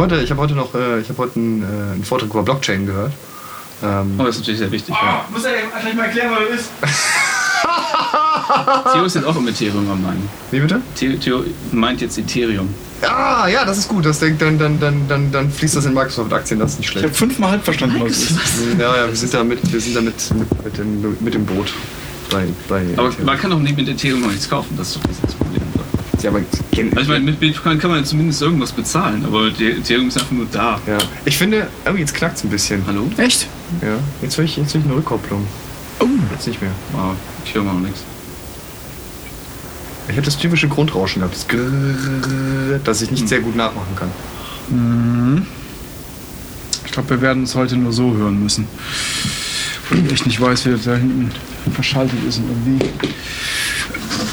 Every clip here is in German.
Ich habe heute, ich hab heute noch äh, ich hab heute einen, äh, einen Vortrag über Blockchain gehört. Ähm, Oh, das ist natürlich sehr wichtig. Ja. Muss er vielleicht mal erklären, was das ist? Theo ist jetzt auch im Ethereum am Meinen. wie bitte? Theo, Theo meint jetzt Ethereum. Ah, ja, das ist gut. Das, dann, dann, dann, dann, dann fließt das in Microsoft-Aktien, das ist nicht Ich habe schlecht. fünfmal halb verstanden, was es ist. Ja, ja, wir sind da mit, wir sind da mit, mit, mit, dem, mit dem Boot. Bei, bei Aber man kann doch nicht mit Ethereum noch nichts kaufen, das ist doch das Problem. Ja, aber Also ich meine, mit Bitcoin kann man ja zumindest irgendwas bezahlen, aber die Ethereum ist einfach nur da. ja. Ich finde, oh, jetzt knackt es ein bisschen. Hallo? Echt? Ja. Jetzt höre ich, jetzt ich eine Rückkopplung. Oh. Jetzt nicht mehr. Wow, ich höre mal noch nichts. Ich habe das typische Grundrauschen gehabt, das Grrrr, das ich nicht sehr gut nachmachen kann. Ich glaube, wir werden es heute nur so hören müssen. Weil ich echt nicht weiß, wie das da hinten verschaltet ist und irgendwie.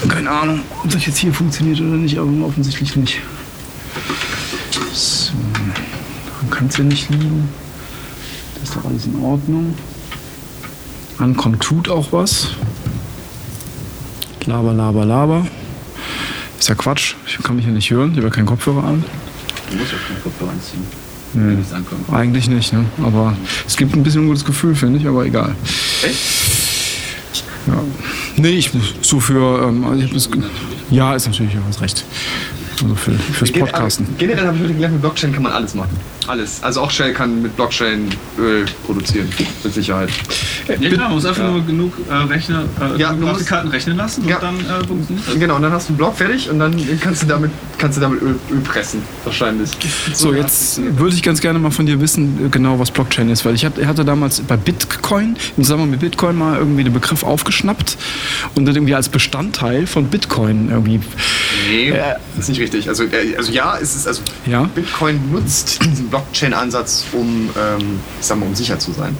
Keine Ahnung, ob das jetzt hier funktioniert oder nicht, aber offensichtlich nicht. So. Daran kann es ja nicht liegen. Das ist doch alles in Ordnung. Ankommt tut auch was. Laber, laber, laber. Ist ja Quatsch. Ich kann mich ja nicht hören. Ich habe ja keinen Kopfhörer an. Du musst ja keinen Kopfhörer anziehen, nichts ankommt. Eigentlich nicht, ne? Aber es gibt ein bisschen ein gutes Gefühl, finde ich, aber egal. Ja. Nee, ich so für. Ähm, also das, ja, ist natürlich, du hast recht. Also für, fürs Podcasten. Generell habe ich heute gelernt, mit Blockchain kann man alles machen. Alles. Also auch Shell kann mit Blockchain Öl produzieren, mit Sicherheit. Ja klar, man muss einfach Ja. nur genug äh, Rechner, äh, Ja, genug du musst- Grafikkarten rechnen lassen Ja. und dann äh, funktioniert das. Genau, und dann hast du einen Block fertig und dann kannst du damit, kannst du damit Öl, Öl pressen, wahrscheinlich. So, jetzt würde ich ganz gerne mal von dir wissen, äh, genau was Blockchain ist, weil ich hatte, hatte damals bei Bitcoin, im Zusammenhang mit Bitcoin mal irgendwie den Begriff aufgeschnappt und dann irgendwie als Bestandteil von Bitcoin irgendwie. Nee, Äh, das ist nicht richtig. Also, äh, also ja, es ist also Ja. Bitcoin nutzt diesen Blockchain-Ansatz, um, ähm, ich sag mal, um sicher zu sein.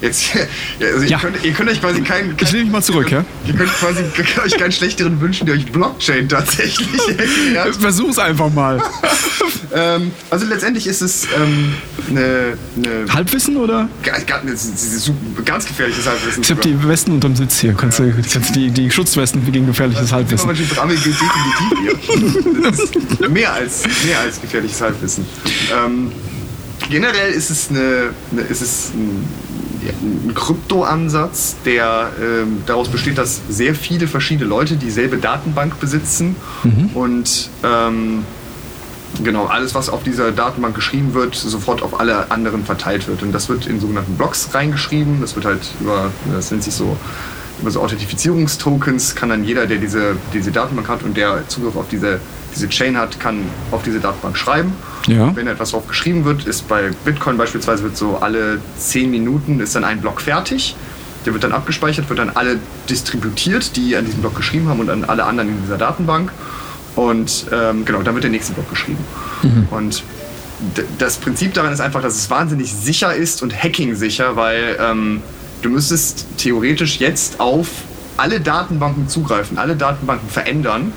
Jetzt, ja, also Mhm. Ja. Ihr, könnt, ihr könnt euch quasi keinen. Ich nehme mich mal zurück, ja? Ihr könnt quasi ihr könnt euch keinen schlechteren wünschen, der euch Blockchain tatsächlich erklärt. Versuch's einfach mal. ähm, also letztendlich ist es ähm, eine, eine Halbwissen oder? ganz, ganz, ganz gefährliches Halbwissen. Ich habe die Westen unterm Sitz hier. Kannst du kannst die, die Schutzwesten gegen gefährliches Halbwissen. Aber definitiv hier. Mehr als, mehr als gefährliches Halbwissen. Ähm, generell ist es, eine, eine, ist es ein, ja, ein Kryptoansatz, der ähm, daraus besteht, dass sehr viele verschiedene Leute dieselbe Datenbank besitzen und ähm, genau alles, was auf dieser Datenbank geschrieben wird, sofort auf alle anderen verteilt wird. Und das wird in sogenannten Blocks reingeschrieben. Das wird halt über, das nennt sich so, über so Authentifizierungstokens kann dann jeder, der diese, diese Datenbank hat und der Zugriff auf diese, diese Chain hat, kann auf diese Datenbank schreiben. Ja. Wenn etwas drauf geschrieben wird, ist bei Bitcoin beispielsweise wird so alle 10 Minuten ist dann ein Block fertig. Der wird dann abgespeichert, wird dann alle distributiert, die an diesem Block geschrieben haben und an alle anderen in dieser Datenbank. Und ähm, genau, dann wird der nächste Block geschrieben. Und d- das Prinzip daran ist einfach, dass es wahnsinnig sicher ist und hacking-sicher, weil ähm, du müsstest theoretisch jetzt auf alle Datenbanken zugreifen, alle Datenbanken verändern,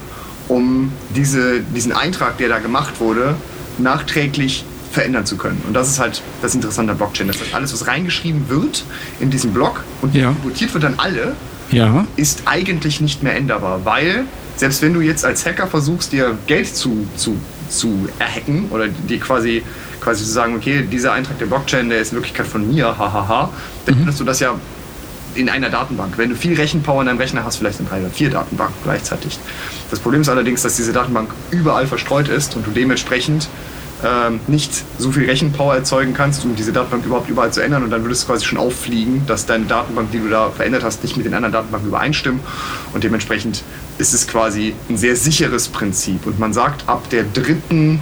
um diese, diesen Eintrag, der da gemacht wurde, nachträglich verändern zu können. Und das ist halt das Interessante an Blockchain. Das heißt, alles, was reingeschrieben wird in diesen Block und Ja. distributiert wird an alle, Ja. ist eigentlich nicht mehr änderbar, weil selbst wenn du jetzt als Hacker versuchst, dir Geld zu, zu, zu erhacken oder dir quasi, quasi zu sagen, okay, dieser Eintrag der Blockchain, der ist in Wirklichkeit von mir, hahaha, dann findest du das ja in einer Datenbank. Wenn du viel Rechenpower in deinem Rechner hast, vielleicht in drei oder vier Datenbanken gleichzeitig. Das Problem ist allerdings, dass diese Datenbank überall verstreut ist und du dementsprechend ähm, nicht so viel Rechenpower erzeugen kannst, um diese Datenbank überhaupt überall zu ändern und dann würde es quasi schon auffliegen, dass deine Datenbank, die du da verändert hast, nicht mit den anderen Datenbanken übereinstimmen und dementsprechend ist es quasi ein sehr sicheres Prinzip und man sagt, ab der dritten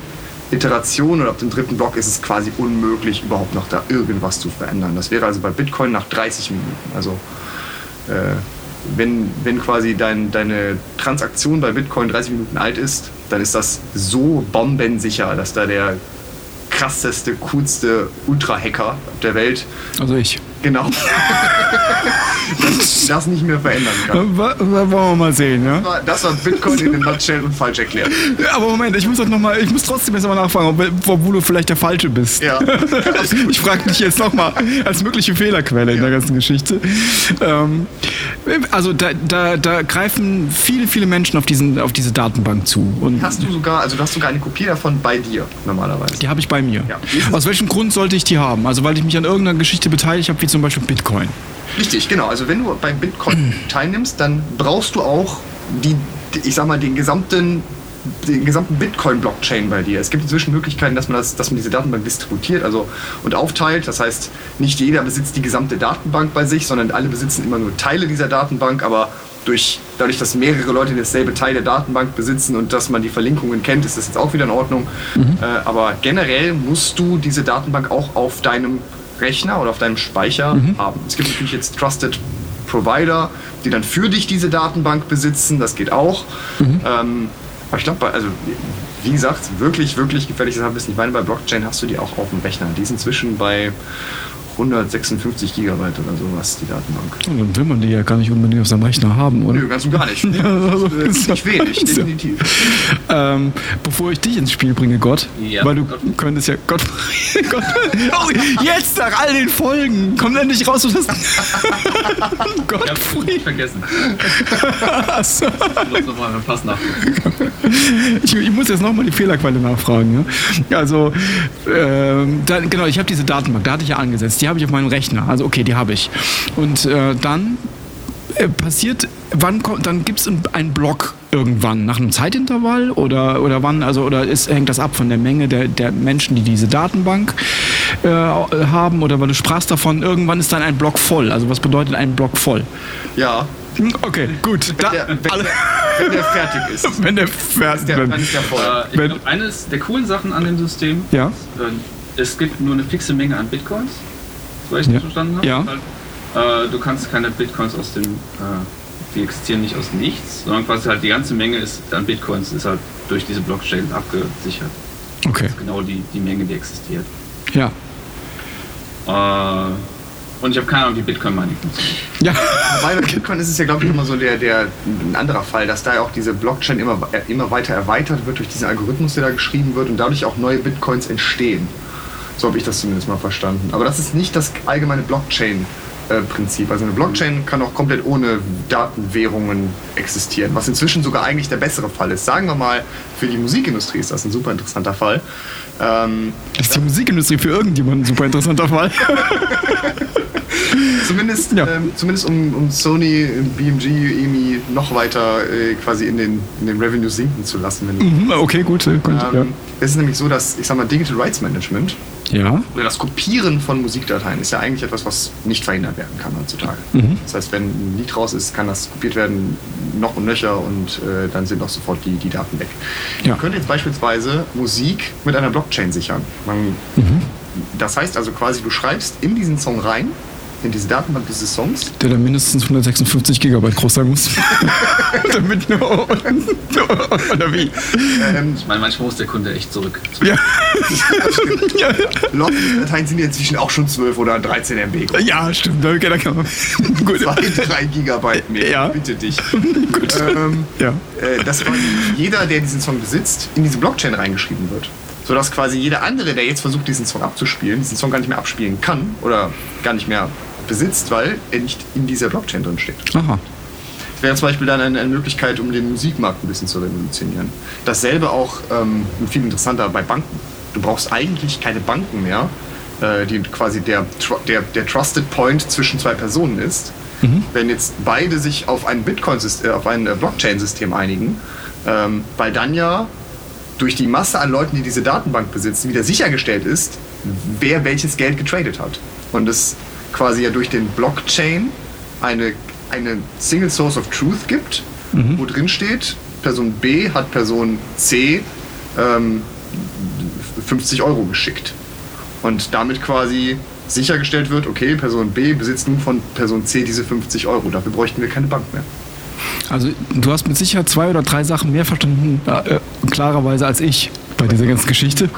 Iteration oder ab dem dritten Block ist es quasi unmöglich, überhaupt noch da irgendwas zu verändern. Das wäre also bei Bitcoin nach 30 Minuten. Also äh, wenn, wenn quasi dein, deine Transaktion bei Bitcoin 30 Minuten alt ist, dann ist das so bombensicher, dass da der krasseste, coolste Ultra-Hacker der Welt Also ich. Genau. das, das nicht mehr verändern kann. Wa- wa- Wollen wir mal sehen, ja? Das war- Das war Bitcoin in den Nutshell und falsch erklärt. Aber Moment, ich muss doch noch mal, ich muss trotzdem jetzt mal nachfragen, ob, ob du vielleicht der Falsche bist. Ja. Ich frage dich jetzt nochmal als mögliche Fehlerquelle in der ganzen Geschichte. Ähm, also da, da, da greifen viele, viele Menschen auf, diesen, auf diese Datenbank zu. Und Hast du sogar, also du hast sogar eine Kopie davon bei dir normalerweise. die habe ich bei mir. Ja. Aus welchem Grund sollte ich die haben? Also weil ich mich an irgendeiner Geschichte beteiligt habe, wie zum Beispiel Bitcoin. Richtig, genau. Also wenn du beim Bitcoin teilnimmst, dann brauchst du auch die, ich sag mal, den gesamten den gesamten Bitcoin-Blockchain bei dir. Es gibt inzwischen Möglichkeiten, dass man, das, dass man diese Datenbank distributiert also, und aufteilt. Das heißt, nicht jeder besitzt die gesamte Datenbank bei sich, sondern alle besitzen immer nur Teile dieser Datenbank. Aber durch, dadurch, dass mehrere Leute dasselbe Teil der Datenbank besitzen und dass man die Verlinkungen kennt, ist das jetzt auch wieder in Ordnung. Äh, aber generell musst du diese Datenbank auch auf deinem Rechner oder auf deinem Speicher haben. Es gibt natürlich jetzt Trusted Provider, die dann für dich diese Datenbank besitzen. Das geht auch. Ähm, aber ich glaube, also wie gesagt, wirklich, wirklich gefährliches Halbwissen. Ich meine, bei Blockchain hast du die auch auf dem Rechner. Die ist inzwischen bei 156 Gigabyte oder sowas, die Datenbank. Und dann will man die ja gar nicht unbedingt auf seinem Rechner haben, oder? Nö, ganz und gar nicht. also, Das ist nicht wenig, ja- definitiv. Ähm, bevor ich dich ins Spiel bringe, Gott, Ja, weil du Gott. könntest ja Gott, Gott oh, jetzt nach all den Folgen kommt endlich raus, was das Ich hab's vergessen. Achso. Ich. Ich, muss jetzt nochmal die Fehlerquelle nachfragen. Ja? Also, ähm, dann, genau, ich habe diese Datenbank, da hatte ich ja angesetzt, die habe ich auf meinem Rechner. Also, okay, die habe ich. Und äh, dann äh, passiert, wann kommt, dann gibt es einen Block irgendwann, nach einem Zeitintervall oder, oder wann, also, oder ist, hängt das ab von der Menge der, der Menschen, die diese Datenbank äh, haben? Oder weil du sprachst davon, irgendwann ist dann ein Block voll. Also, was bedeutet ein Block voll? Ja, Hm, Okay, gut. wenn Da, der, wenn, der, wenn der fertig ist. wenn der fertig Der, dann ist der voll. Äh, glaub, eines der coolen Sachen an dem System Ja. ist, äh, es gibt nur eine fixe Menge an Bitcoins, so ich Ja. das verstanden habe. Ja. Weil, äh, du kannst keine Bitcoins aus dem, äh, die existieren nicht aus nichts, sondern quasi halt die ganze Menge ist an Bitcoins ist halt durch diese Blockchain abgesichert. Okay, Das ist genau die, die Menge, die existiert. ja. Äh, und ich habe keine Ahnung, wie Bitcoin-Mining funktioniert. Ja. Wobei bei Bitcoin ist es ja, glaube ich, immer so der, der, ein anderer Fall, dass da ja auch diese Blockchain immer, immer weiter erweitert wird durch diesen Algorithmus, der da geschrieben wird und dadurch auch neue Bitcoins entstehen. So habe ich das zumindest mal verstanden. Aber das ist nicht das allgemeine Blockchain-Prinzip. Also eine Blockchain kann auch komplett ohne Datenwährungen existieren, was inzwischen sogar eigentlich der bessere Fall ist. Sagen wir mal, für die Musikindustrie ist das ein super interessanter Fall. Ähm, Ist die Musikindustrie für irgendjemanden ein super interessanter Fall? Zumindest, Ja. ähm, zumindest um, um Sony, BMG, EMI noch weiter äh, quasi in den, in den Revenue sinken zu lassen. Wenn, Mhm, okay, gut. Könnte, ähm, Es ist nämlich so, dass, ich sag mal, Digital Rights Management ja. oder das Kopieren von Musikdateien ist ja eigentlich etwas, was nicht verhindert werden kann heutzutage. Mhm. Das heißt, wenn ein Lied raus ist, kann das kopiert werden, noch und nöcher und äh, dann sind auch sofort die, die Daten weg. Ja. Man könnte jetzt beispielsweise Musik mit einer Blockchain sichern. Man, Mhm. Das heißt also quasi, du schreibst in diesen Song rein, in diese Datenbank dieses Songs, Der dann mindestens 156 Gigabyte groß sein muss. Damit nur. Oder wie? ähm, Ich meine, manchmal muss der Kunde echt zurück. Ja. ja. Log-Dateien sind ja inzwischen auch schon 12 oder 13 MB. groß. Ja, stimmt. Okay, da kann man. Gut. 2, 3 Gigabyte mehr. Ja. Bitte dich. Gut. Ähm, Ja. äh, dass quasi jeder, der diesen Song besitzt, in diese Blockchain reingeschrieben wird. Sodass quasi jeder andere, der jetzt versucht, diesen Song abzuspielen, diesen Song gar nicht mehr abspielen kann oder gar nicht mehr besitzt, weil er nicht in dieser Blockchain drin steht. Aha. Das wäre zum Beispiel dann eine, eine Möglichkeit, um den Musikmarkt ein bisschen zu revolutionieren. Dasselbe auch ähm, viel interessanter bei Banken. Du brauchst eigentlich keine Banken mehr, äh, die quasi der, der, der Trusted Point zwischen zwei Personen ist. Wenn jetzt beide sich auf ein Bitcoin, äh, auf ein äh, Blockchain-System einigen, ähm, weil dann ja durch die Masse an Leuten, die diese Datenbank besitzen, wieder sichergestellt ist, wer welches Geld getradet hat. Und es quasi ja durch den Blockchain eine, eine Single Source of Truth gibt, wo drin steht, Person B hat Person C ähm, 50 Euro geschickt. Und damit quasi sichergestellt wird, okay, Person B besitzt nun von Person C diese 50 Euro. Dafür bräuchten wir keine Bank mehr. Also, du hast mit Sicherheit zwei oder drei Sachen mehr verstanden, äh, klarerweise als ich. Bei dieser ganzen Geschichte.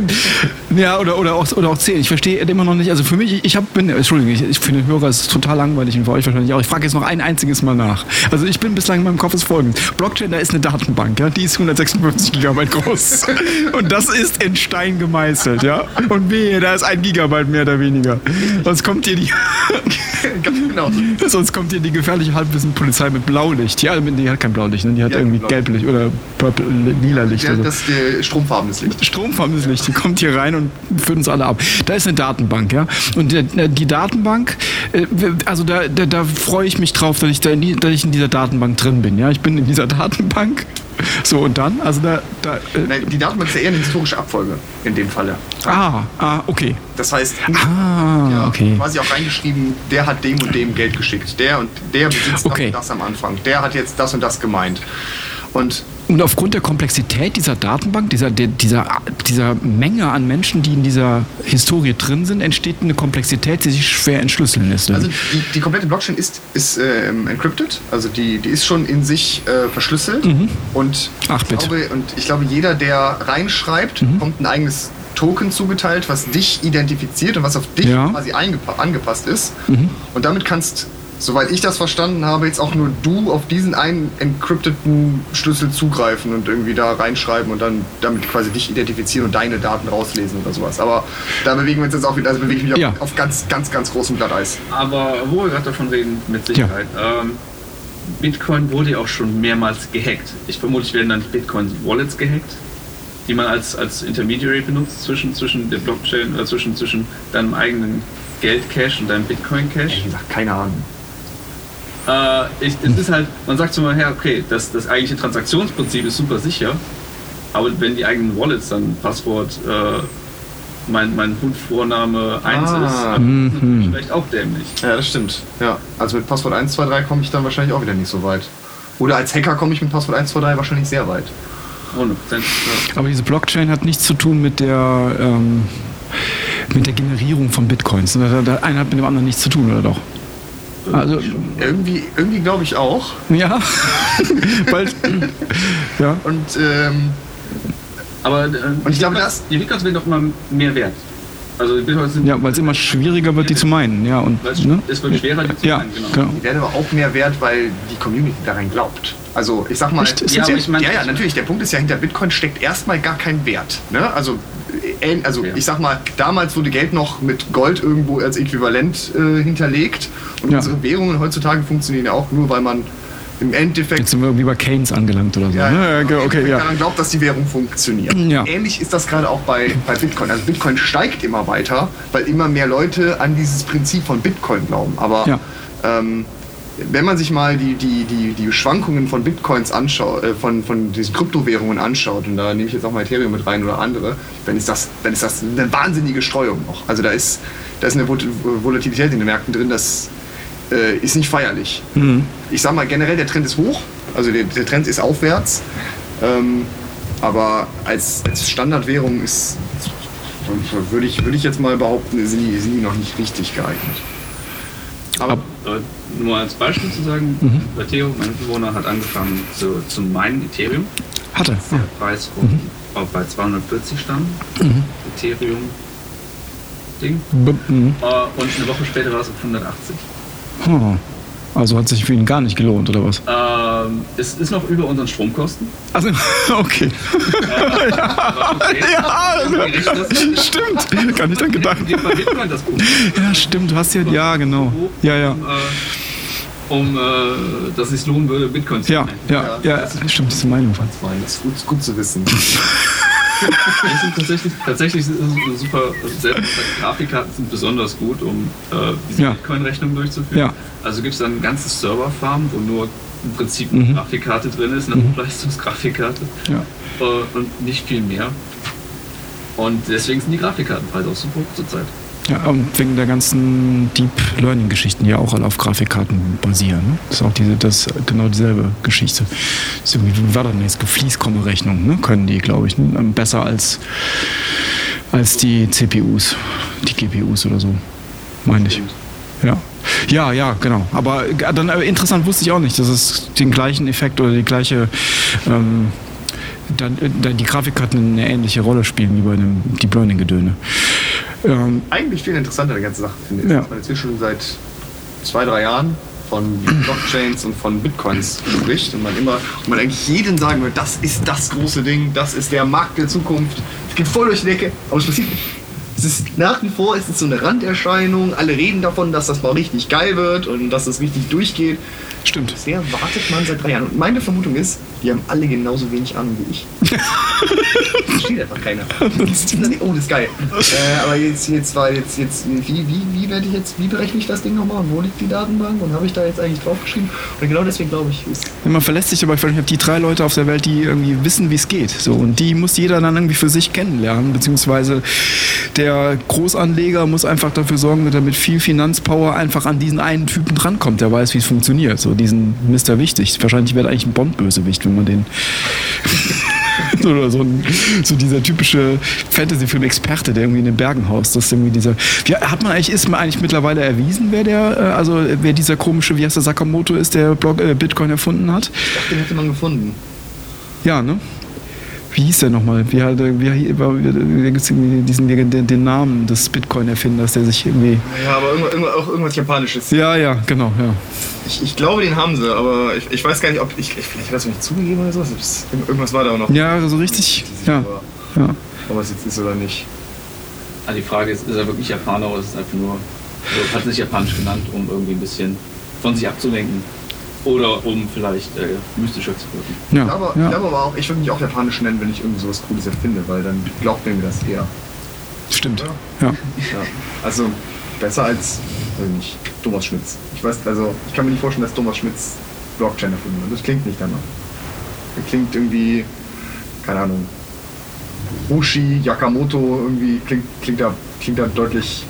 ja, oder, oder, auch, oder auch zählen. Ich verstehe immer noch nicht. Also für mich, ich hab, bin, Entschuldigung, ich, ich finde Hörer ist total langweilig und für euch wahrscheinlich auch. Ich frage jetzt noch ein einziges Mal nach. Also ich bin bislang in meinem Kopf ist folgendes. Blockchain, da ist eine Datenbank, ja, die ist 156 Gigabyte groß. und das ist in Stein gemeißelt, ja. Und wehe, da ist ein Gigabyte mehr oder weniger. Sonst kommt hier die, genau. sonst kommt hier die gefährliche Halbwissen-Polizei mit Blaulicht. Ja, die hat kein Blaulicht, ne? die hat Ja, irgendwie Blaulicht. gelblich oder purple, lila Licht. Ja, oder so. Stromfarbenes Licht. Stromfarbenes Licht, die kommt hier rein und führt uns alle ab. Da ist eine Datenbank, ja. Und die, Datenbank, äh, also da, da, da freue ich mich drauf, dass ich, da in dass ich in dieser Datenbank drin bin, ja. Ich bin in dieser Datenbank. So, und dann? Also da. da äh, Nein, die Datenbank ist ja eher eine historische Abfolge in dem Falle. ah, ah, okay. Das heißt, Ah, ja, okay. quasi auch reingeschrieben, der hat dem und dem Geld geschickt. Der und der besitzt Okay. das und das am Anfang. Der hat jetzt das und das gemeint. Und Und aufgrund der Komplexität dieser Datenbank, dieser, dieser, dieser Menge an Menschen, die in dieser Historie drin sind, entsteht eine Komplexität, die sich schwer entschlüsseln lässt. Also die, die komplette Blockchain ist, ist ähm, encrypted, also die, die ist schon in sich äh, verschlüsselt und, Ach, ich glaube, und ich glaube, jeder, der reinschreibt, bekommt ein eigenes Token zugeteilt, was dich identifiziert und was auf dich Ja. quasi angepasst ist. Und damit kannst, soweit ich das verstanden habe, jetzt auch nur du auf diesen einen encrypteten Schlüssel zugreifen und irgendwie da reinschreiben und dann damit quasi dich identifizieren und deine Daten rauslesen oder sowas. Aber da bewegen wir uns jetzt auch wieder, also bewege ich mich Ja. auf, auf ganz, ganz, ganz großem Glatteis. Aber wo wir gerade davon reden, mit Sicherheit. Ähm, Bitcoin wurde ja auch schon mehrmals gehackt. Ich vermute, werden dann Bitcoin-Wallets gehackt, die man als, als Intermediary benutzt zwischen, zwischen der Blockchain oder zwischen, zwischen deinem eigenen Geldcache und deinem Bitcoin-Cache. Ehrlich gesagt, keine Ahnung. Äh, ich, es ist halt, man sagt so mal her, okay, das, das eigentliche Transaktionsprinzip ist super sicher, aber wenn die eigenen Wallets dann Passwort, äh, mein, mein Hund-Vorname 1 Ah. ist, dann ist das natürlich vielleicht auch dämlich. Ja, das stimmt. Ja, also mit Passwort 123 komme ich dann wahrscheinlich auch wieder nicht so weit. Oder als Hacker komme ich mit Passwort 123 wahrscheinlich sehr weit. 100%. Ja. Aber diese Blockchain hat nichts zu tun mit der, ähm, mit der Generierung von Bitcoins. Der, der eine hat mit dem anderen nichts zu tun, oder doch? Also, Irgendwie, irgendwie glaube ich auch. ja. Weil, ja. Und ähm, Aber äh, Und ich glaube, die das- Bitcoins- die Bitcoins werden doch immer mehr wert. Also Ja, weil es immer schwieriger wird, die zu meinen. Ja, und, es, ne? wird schwerer, die zu Ja, meinen, genau. genau. die werden aber auch mehr wert, weil die Community daran glaubt. Also ich sag mal, Echt? Ja, so? ich meine, ja, ja, natürlich. Der Punkt ist ja, hinter Bitcoin steckt erstmal gar kein Wert. Ne? Also, also Ja. ich sag mal, damals wurde Geld noch mit Gold irgendwo als Äquivalent äh, hinterlegt. Und Ja. unsere Währungen heutzutage funktionieren ja auch nur, weil man im Endeffekt Jetzt sind wir irgendwie bei Keynes angelangt oder so. Ja, ne? ja, okay, ja. daran glaubt, dass die Währung funktioniert. Ja. Ähnlich ist das gerade auch bei, bei Bitcoin. Also Bitcoin steigt immer weiter, weil immer mehr Leute an dieses Prinzip von Bitcoin glauben. Aber Ja. ähm, wenn man sich mal die, die, die, die Schwankungen von Bitcoins anschaut, äh, von, von diesen Kryptowährungen anschaut, und da nehme ich jetzt auch mal Ethereum mit rein oder andere, dann ist das, dann ist das eine wahnsinnige Streuung noch. Also da ist, da ist eine Vol- Volatilität in den Märkten drin, das äh, ist nicht feierlich. Mhm. Ich sag mal, generell der Trend ist hoch, also der, der Trend ist aufwärts, ähm, aber als, als Standardwährung ist, würde ich, würde ich jetzt mal behaupten, sind die, sind die noch nicht richtig geeignet. Aber Ab- nur als Beispiel zu sagen, Mhm. bei Theo, mein Bewohner, hat angefangen zu, zu meinen Ethereum. Hatte. Der Ja. Preis von, auch bei 240 stand. Mhm. Ethereum Ding. B mhm. Äh, und eine Woche später war es auf 180. Oh. Also hat sich für ihn gar nicht gelohnt, oder was? Ähm, es ist noch über unseren Stromkosten. Also, okay. Okay. Ja, du gerechnet hast, stimmt. Gar nicht dran gedacht. Ja, stimmt. Du hast ja, ja, genau. Ja, ja. Um, äh, um äh, dass es lohnen würde, Bitcoin zu Ja, meinen. ja, ja, stimmt, das ist meine Meinung. das ist gut, ist gut zu wissen. Tatsächlich, tatsächlich sind es super, selbst Grafikkarten sind besonders gut, um äh, diese Ja. Bitcoin-Rechnung durchzuführen. Ja. Also gibt es dann ganze Serverfarmen, wo nur im Prinzip Mhm. eine Grafikkarte drin ist, eine Hochleistungsgrafikkarte Ja. äh, und nicht viel mehr. Und deswegen sind die Grafikkartenpreise auch super hoch zurzeit. Ja, und wegen der ganzen Deep Learning Geschichten, die ja auch alle auf Grafikkarten basieren. Ne? Das ist auch diese, das genau dieselbe Geschichte. Ist irgendwie, wie war das denn jetzt? Fließkomma-Rechnung, ne? Können die, glaube ich, ne? Besser als, als die CPUs, die GPUs oder so. Meine ich. Ja. Ja, ja, genau. Aber äh, dann äh, interessant wusste ich auch nicht, dass es den gleichen Effekt oder die gleiche ähm, dann, äh, dann die Grafikkarten eine ähnliche Rolle spielen wie bei einem Deep Learning Gedöne. Ähm, Eigentlich viel interessanter die ganze Sache finde ich, ja. dass man inzwischen seit zwei, drei Jahren von Blockchains und von Bitcoins spricht und man immer, und man eigentlich jeden sagen wird, das ist das große Ding, das ist der Markt der Zukunft. Es geht voll durch die Decke, aber es passiert nicht. Es ist nach wie vor ist es so eine Randerscheinung. Alle reden davon, dass das mal richtig geil wird und dass es richtig durchgeht. Stimmt. Bisher wartet man seit drei Jahren. Und meine Vermutung ist, die haben alle genauso wenig Ahnung wie ich. Versteht einfach keiner. oh, das ist geil. Äh, aber jetzt, jetzt war jetzt, jetzt wie, wie, wie werde ich jetzt, wie berechne ich das Ding nochmal und wo liegt die Datenbank und habe ich da jetzt eigentlich draufgeschrieben? Und genau deswegen glaube ich, ist. Man verlässt sich aber, ich habe die drei Leute auf der Welt, die irgendwie wissen, wie es geht. So, und die muss jeder dann irgendwie für sich kennenlernen, beziehungsweise der Großanleger muss einfach dafür sorgen, dass er mit viel Finanzpower einfach an diesen einen Typen drankommt, der weiß, wie es funktioniert. So diesen Mr. Wichtig. Wahrscheinlich wäre eigentlich ein Bond-Bösewicht, wenn man den. Oder so, ein, so dieser typische Fantasy-Film-Experte, der irgendwie in den Bergen haust. Das ist irgendwie dieser. Wie, hat man eigentlich, ist man eigentlich mittlerweile erwiesen, wer der, äh, also wer dieser komische, wie heißt der Sakamoto ist, der Blog, äh, Bitcoin erfunden hat? Ich dachte, den hätte man gefunden. Ja, ne? Wie hieß der nochmal? Wie, wie, wie, diesen den, den Namen des Bitcoin-Erfinders, der sich irgendwie. Ja, aber irgendwas, auch irgendwas Japanisches. Ja, ja, genau, ja. Ich, ich glaube, den haben sie, aber ich, ich weiß gar nicht, ob. Ich, vielleicht hat er es nicht zugegeben oder so. Irgendwas war da auch noch. Ja, so richtig. Ja. ja. Ob es jetzt ist oder nicht. Also die Frage ist, ist er wirklich Japaner oder ist es einfach nur. Also hat sich japanisch genannt, um irgendwie ein bisschen von sich abzulenken. Oder um vielleicht äh, mystischer zu wirken. Ja, ich glaube, ja. glaube aber auch, ich würde mich auch japanisch nennen, wenn ich irgendwie sowas Cooles erfinde, weil dann glaubt mir das eher. Stimmt. Ja. ja. Also besser als, weiß nicht, Thomas Schmitz. Ich weiß, also ich kann mir nicht vorstellen, dass Thomas Schmitz Blockchain erfunden hat. Das klingt nicht danach. Das klingt irgendwie, keine Ahnung, Ushi, Yakamoto, irgendwie klingt, klingt, da, klingt da deutlich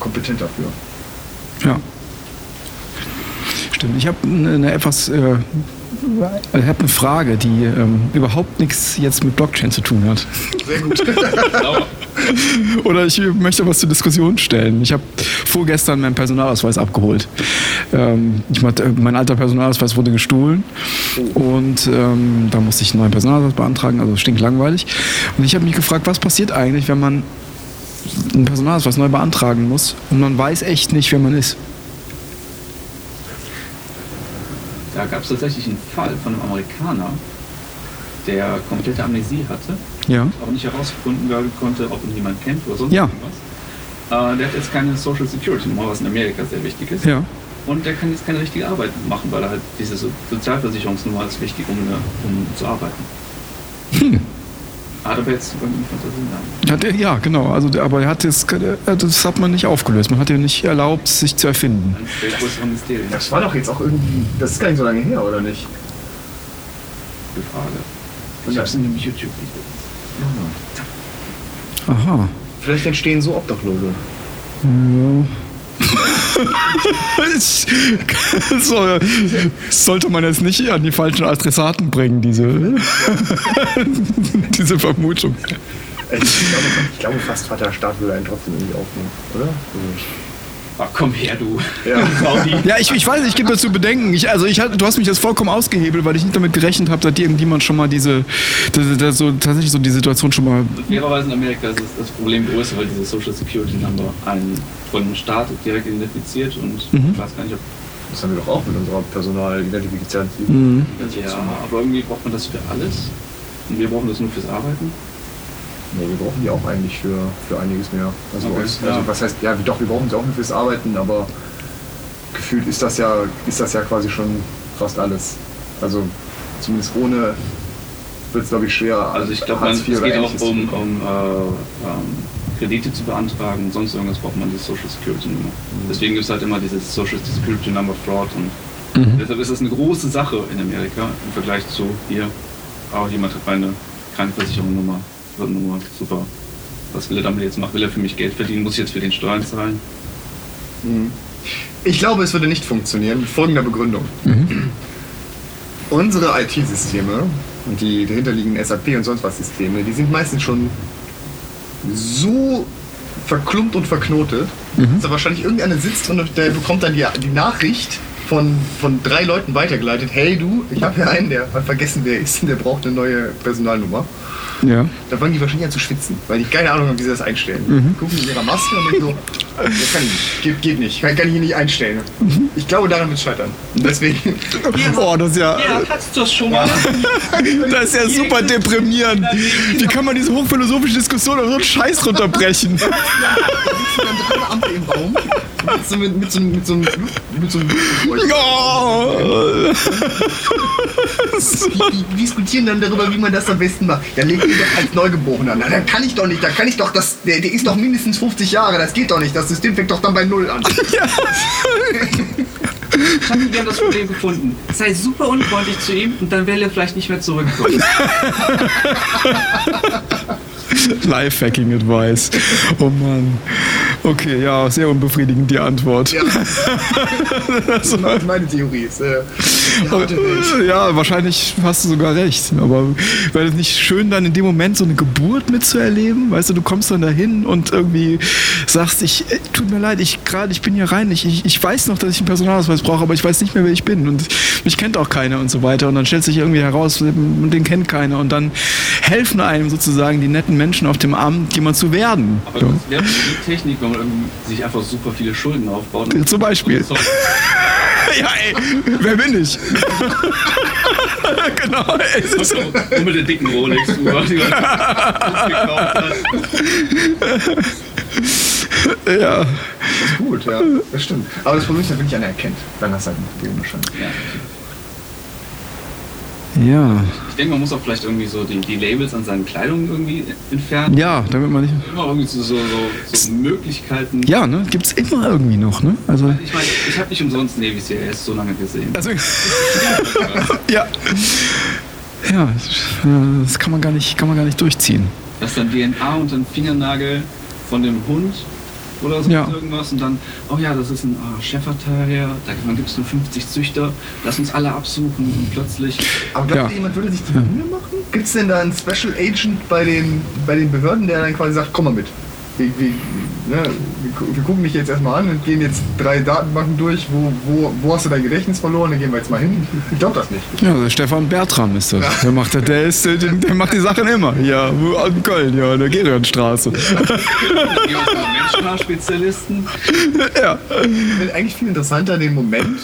kompetenter für. Ja stimmt. Ich habe eine etwas äh, ich habe eine Frage, die ähm, überhaupt nichts jetzt mit Blockchain zu tun hat. Sehr gut. Oder ich möchte was zur Diskussion stellen. Ich habe vorgestern meinen Personalausweis abgeholt. Ähm, ich, mein alter Personalausweis wurde gestohlen und ähm, da musste ich einen neuen Personalausweis beantragen, also stinklangweilig. Und ich habe mich gefragt, was passiert eigentlich, wenn man einen Personalausweis neu beantragen muss und man weiß echt nicht, wer man ist. Da gab es tatsächlich einen Fall von einem Amerikaner, der komplette Amnesie hatte, ja. aber nicht herausgefunden werden konnte, ob ihn jemand kennt oder sonst ja. irgendwas. Äh, der hat jetzt keine Social Security Nummer, was in Amerika sehr wichtig ist. Ja. Und der kann jetzt keine richtige Arbeit machen, weil er halt diese Sozialversicherungsnummer ist wichtig, um, um zu arbeiten. Hm. Hat aber jetzt irgendwie Hat er, ja, genau. Also, aber er hat das, äh, das hat man nicht aufgelöst. Man hat ihm nicht erlaubt, sich zu erfinden. Das war doch jetzt auch irgendwie. Das ist gar nicht so lange her, oder nicht? Gute Frage. Ich hab's in dem YouTube-Video. Aha. Vielleicht entstehen so Obdachlose. Ja. So, sollte man jetzt nicht an die falschen Adressaten bringen, diese, diese Vermutung. Ich glaube, ich glaube fast Vaterstaat würde einen trotzdem irgendwie aufnehmen, oder? Ach, komm her, du. Ja, ja ich, ich weiß, ich gebe dazu Bedenken. Ich, also ich, du hast mich jetzt vollkommen ausgehebelt, weil ich nicht damit gerechnet habe, dass irgendjemand schon mal diese, das, das so, tatsächlich so die Situation schon mal. Fairerweise in Amerika ist das Problem größer, weil diese Social Security Number einen von dem Staat direkt identifiziert und mhm. ich weiß gar nicht, ob. Das haben wir doch auch mit unserer Personalidentifikation. Mhm. Ja, aber irgendwie braucht man das für alles. Und wir brauchen das nur fürs Arbeiten. Nee, wir brauchen die auch eigentlich für, für einiges mehr. Also, okay, also was heißt, ja, doch, wir brauchen sie auch nur fürs Arbeiten, aber gefühlt ist das ja, ist das ja quasi schon fast alles. Also zumindest ohne wird es, glaube ich, schwer. Also ich glaube, es geht auch um, um äh, ähm, Kredite zu beantragen, sonst irgendwas braucht man die Social Security Nummer. Mhm. Deswegen gibt es halt immer dieses Social Security Number Fraud und mhm. deshalb ist das eine große Sache in Amerika im Vergleich zu hier, auch jemand hat meine Krankenversicherungsnummer nur super. Was will er damit jetzt machen? Will er für mich Geld verdienen? Muss ich jetzt für den Steuern zahlen? Mhm. Ich glaube, es würde nicht funktionieren mit folgender Begründung. Mhm. Unsere IT-Systeme und die dahinterliegenden SAP und sonst was Systeme, die sind meistens schon so verklumpt und verknotet, mhm. dass da wahrscheinlich irgendeiner sitzt und der bekommt dann die, die Nachricht von, von drei Leuten weitergeleitet. Hey du, ich habe hier einen, der hat vergessen, wer ist, der braucht eine neue Personalnummer. Ja. Da fangen die wahrscheinlich an zu schwitzen, weil ich keine Ahnung habe, wie sie das einstellen. Gucken in ihrer Maske und denken so, das kann ich nicht, geht, geht nicht, kann, kann ich hier nicht einstellen. Ich glaube, daran wird es scheitern. Deswegen, Boah, das ist ja, Ja, hast du das schon mal? das ist ja super deprimierend. Wie kann man diese hochphilosophische Diskussion auf so einen Scheiß runterbrechen? da sitzen dann Beamte im Raum mit so, mit, mit so, einem- mit so, einem Blut- mit so einem. Oh. Die, die diskutieren dann darüber, wie man das am besten macht. Dann legt ihr doch als Neugeborener. Na, dann kann ich doch nicht, da kann ich doch, das, der, der ist doch mindestens 50 Jahre, das geht doch nicht. Das System fängt doch dann bei Null an. Ich habe wir haben das Problem gefunden. Sei super unfreundlich zu ihm und dann will er vielleicht nicht mehr zurückkommen. Lifehacking Advice. Oh Mann. Okay, ja, sehr unbefriedigend die Antwort. Ja. Das ist meine Theorie. Ist, äh. Ja, wahrscheinlich hast du sogar recht. Aber wäre es nicht schön, dann in dem Moment so eine Geburt mitzuerleben? Weißt du, du kommst dann dahin und irgendwie sagst, ich, äh, tut mir leid, ich gerade, ich bin hier rein, ich, ich, ich weiß noch, dass ich einen Personalausweis brauche, aber ich weiß nicht mehr, wer ich bin und mich kennt auch keiner und so weiter. Und dann stellt sich irgendwie heraus, den kennt keiner und dann helfen einem sozusagen die netten Menschen auf dem Amt, jemand zu werden. Aber So. das wäre die Technik, wenn man sich einfach super viele Schulden aufbaut. Zum Beispiel. So, Ja, ey, wer bin ich? genau, ey, es ist nur mit der dicken Rolex-Uhr, die man gekauft hat. ja. Das ist gut, ja. Das stimmt. Aber das Problem ist, wenn dich einer erkennt, dann hast du halt ein Problem wahrscheinlich. Ja. Ja. Ich denke, man muss auch vielleicht irgendwie so die, die Labels an seinen Kleidungen irgendwie entfernen. Ja, damit man nicht. Immer irgendwie so, so, so, Möglichkeiten. Ja, ne? Gibt's immer irgendwie noch, ne? Also. Ich meine, ich habe nicht umsonst Navy CRS so lange gesehen. also ja. Ja, das kann man gar nicht, kann man gar nicht durchziehen. Das ist dann DNA und dann Fingernagel von dem Hund oder so Ja. irgendwas und dann, oh ja, das ist ein ah, Shepherd Terrier, davon gibt es nur 50 Züchter, lass uns alle absuchen und plötzlich, Aber glaubt Ja. ihr, jemand würde sich die Mühe machen? Gibt es denn da einen Special Agent bei den, bei den Behörden, der dann quasi sagt, komm mal mit? Wir, wir, ne, wir, gu- wir gucken dich jetzt erstmal an und gehen jetzt drei Datenbanken durch. Wo, wo, wo hast du dein Gedächtnis verloren? Dann gehen wir jetzt mal hin. Ich glaube das nicht. Ja, der Stefan Bertram ist das. Der macht, das- der, ist, der, der macht die Sachen immer. Ja, wo- in Köln, ja, in der Gerionsstraße. Menschenspezialisten. ja. Ich finde eigentlich viel interessanter den Moment,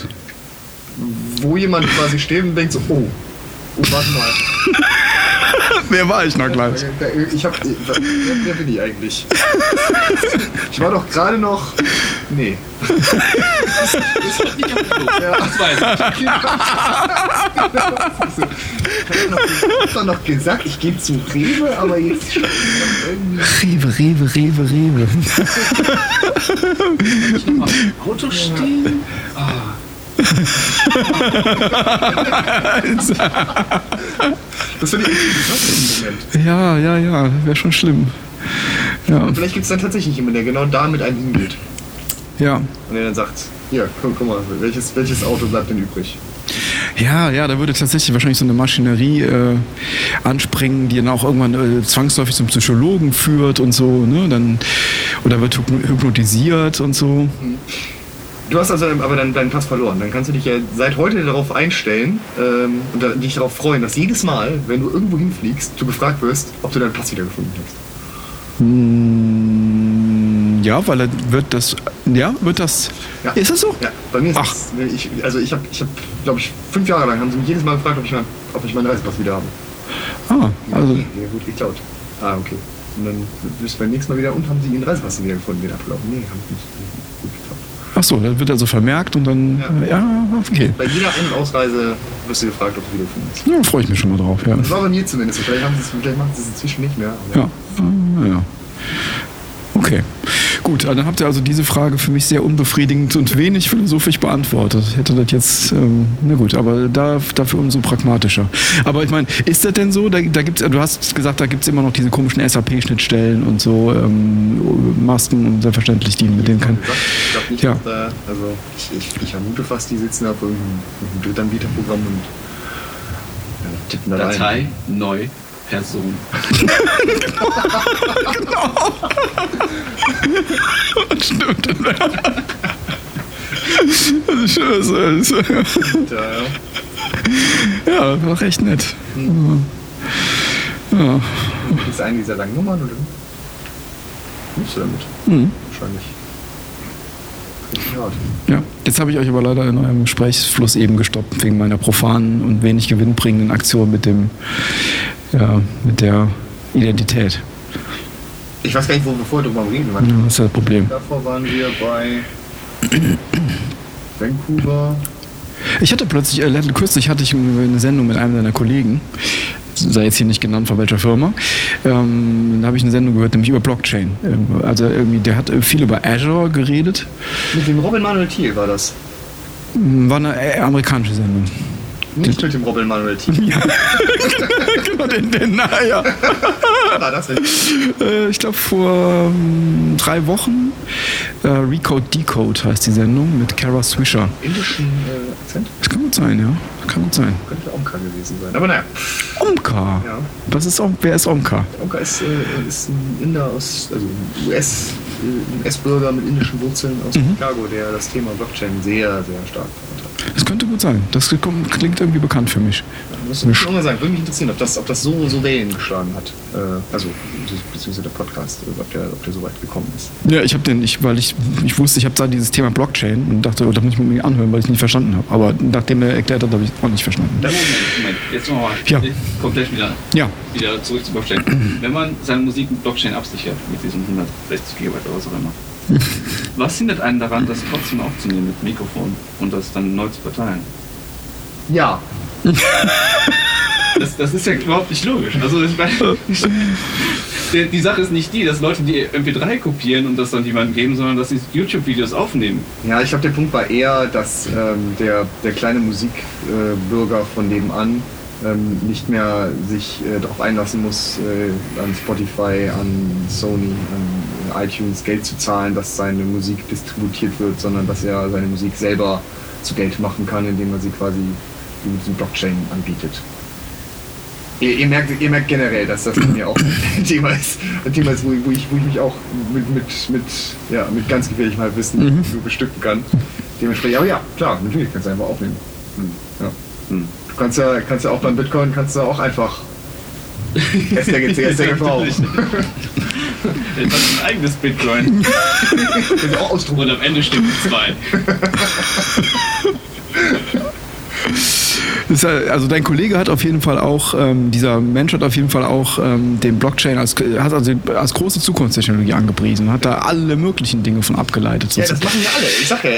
wo jemand quasi steht und denkt so, oh, oh warte mal. Wer war ich noch gleich? Ich hab, wer, wer bin ich eigentlich? Ich war doch gerade noch, nee. Ja. Das weiß ich. Ich hab doch noch gesagt, ich gehe zu Rewe, aber jetzt. Rewe, Rewe, Rewe, Rewe. Auto stehen? Das finde ich. Ja, ja, ja, wäre schon schlimm. Ja, Und vielleicht gibt es dann tatsächlich jemanden, der genau da mit einem hingeht. ja. Und der dann sagt, hier, guck, guck mal, welches, welches Auto bleibt denn übrig? Ja, ja, da würde tatsächlich wahrscheinlich so eine Maschinerie äh, anspringen, die dann auch irgendwann äh, zwangsläufig zum Psychologen führt und so, ne? Dann, oder wird hypno- hypnotisiert und so. Du hast also aber dann deinen Pass verloren. Dann kannst du dich ja seit heute darauf einstellen ähm, und dich darauf freuen, dass jedes Mal, wenn du irgendwo hinfliegst, du gefragt wirst, ob du deinen Pass wiedergefunden hast. Hm, ja, weil er wird das. Ja, wird das. Ja. Ist das so? Ja, bei mir ist Ach. es. Ich, also ich habe, ich hab, glaube ich, fünf Jahre lang haben sie mich jedes Mal gefragt, ob ich, mein, ob ich meinen Reisepass wieder habe. Ah, also. Ja, gut geklaut. Ah, okay. Und dann bist du beim nächsten Mal wieder und haben sie ihren Reisepass wieder gefunden, wieder abgelaufen. Nee, haben sie nicht. Ach so, dann wird also vermerkt und dann. Ja, ja okay. Bei jeder Ein- und Ausreise wirst du gefragt, ob du wiedergefunden hast. Ja, freue ich mich schon mal drauf, ja. Das war bei mir zumindest. so. Vielleicht, haben sie es, vielleicht machen sie es inzwischen nicht mehr. Ja, ah, ja. Okay. Gut, dann habt ihr also diese Frage für mich sehr unbefriedigend und wenig philosophisch beantwortet. Ich hätte das jetzt, ähm, na gut, aber da, dafür umso pragmatischer. Aber ich meine, ist das denn so? Da, da gibt's, du hast gesagt, da gibt es immer noch diese komischen SAP-Schnittstellen und so, ähm, Masken und selbstverständlich die, mit denen kann. Ich glaube nicht, Ja. dass da, also ich, ich, ich vermute fast, die sitzen auf irgendeinem Drittanbieterprogramm und ja, tippen da rein. Datei, neu, Person. Stimmt. Also schön, ist Ja, Ja, das war doch echt nett. Ja. Das ist eine dieser langen Nummern, oder? Nicht so damit. Mhm. Wahrscheinlich. Ja, jetzt habe ich euch aber leider in eurem Gesprächsfluss eben gestoppt, wegen meiner profanen und wenig gewinnbringenden Aktion mit dem, ja, mit der Identität. Ich weiß gar nicht, wo wir vorher drüber reden Ja, waren. das ist das Problem. Davor waren wir bei Vancouver. Ich hatte plötzlich, äh, kürzlich hatte ich eine Sendung mit einem seiner Kollegen, sei jetzt hier nicht genannt von welcher Firma, ähm, da habe ich eine Sendung gehört, nämlich über Blockchain. Ähm, Also irgendwie, der hat äh, viel über Azure geredet, Mit dem Robin Manuel Thiel war das. war eine äh, amerikanische Sendung. Nicht mit dem Robin Manuel Thiel. genau, den, den, naja. war das denn? Äh, ich glaube vor ähm, drei Wochen. Äh, Recode Decode heißt die Sendung mit Kara Swisher. Indischen äh, Akzent? Das kann gut sein, ja. Kann gut sein. Könnte Omka gewesen sein. Aber naja. Omka. Ja. Was ist Om Wer ist Omka? Omka ist, äh, ist ein Inder aus, also ein US, äh, ein US-Bürger mit indischen Wurzeln aus Mhm. Chicago, der das Thema Blockchain sehr, sehr stark verantwortet. Das könnte gut sein. Das klingt irgendwie bekannt für mich. Das muss ich auch mal sagen, würde mich interessieren, ob das, ob das so, so Wellen geschlagen hat. Äh, also, beziehungsweise der Podcast, äh, ob der, ob der so weit gekommen ist. Ja, ich habe den, ich, weil ich, ich wusste, ich habe da dieses Thema Blockchain und dachte, oh, da muss ich mir anhören, weil ich es nicht verstanden habe. Aber nachdem er erklärt hat, habe ich auch nicht verstanden. Moment, Moment, jetzt nochmal. Ja. Komplett wieder, Ja, wieder zurück zu Blockchain. Wenn man seine Musik mit Blockchain absichert, mit diesen 160 GB oder was auch immer, was hindert einen daran, das trotzdem aufzunehmen mit Mikrofon und das dann neu zu verteilen? Ja, Das, das ist ja überhaupt nicht logisch. Also ich meine, die, Sache ist nicht die, dass Leute die MP3 kopieren und das dann jemandem geben, sondern dass sie YouTube-Videos aufnehmen. Ja, ich glaube, der Punkt war eher, dass ähm, der, der kleine Musikbürger äh, Bürger von nebenan ähm, nicht mehr sich äh, darauf einlassen muss, äh, an Spotify, an Sony, an iTunes Geld zu zahlen, dass seine Musik distributiert wird, sondern dass er seine Musik selber zu Geld machen kann, indem er sie quasi über diesen Blockchain anbietet. Ihr, ihr, merkt, ihr merkt generell, dass das bei mir auch ein Thema ist, ein Thema ist wo, ich- wo, ich, wo ich mich auch mit, mit, mit, ja, mit ganz gefährlichem Halbwissen Mhm. so bestücken kann. Dementsprechend, aber ja, klar, natürlich kannst du einfach aufnehmen. Ja. Hm. Du kannst ja, kannst ja auch beim Bitcoin kannst du auch einfach SDGC, SDGV. Jetzt hast du ein eigenes Bitcoin Kannst du auch ausdrucken. und am Ende steht zwei. Ist ja- also dein Kollege hat auf jeden Fall auch, ähm, dieser Mensch hat auf jeden Fall auch ähm, den Blockchain als, hat also als große Zukunftstechnologie angepriesen hat da alle möglichen Dinge von abgeleitet. Ja, das machen ja alle. Ich sag ja,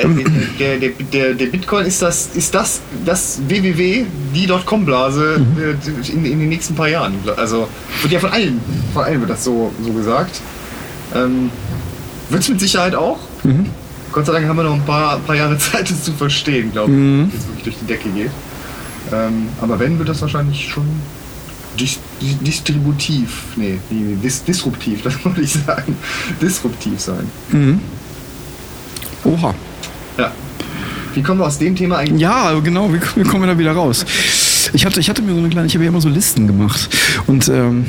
der, der, der, der Bitcoin ist das, ist das, das www, die Dotcom-Blase äh, in, in den nächsten paar Jahren. Also wird ja von allen, von allen wird das so, so gesagt. Ähm, wird es mit Sicherheit auch. Gott sei Dank haben wir noch ein paar, paar Jahre Zeit, es zu verstehen, glaube ich, Mhm. wie es wirklich durch die Decke geht. Ähm, aber wenn, wird das wahrscheinlich schon dis dis distributiv, nee, nee, dis disruptiv, das wollte ich sagen, disruptiv sein. Mhm. Oha. Ja. Wie kommen wir aus dem Thema eigentlich? Ja, genau, wie, wie kommen wir da wieder raus? Ich hatte, ich hatte mir so eine kleine, ich habe ja immer so Listen gemacht. Und ähm,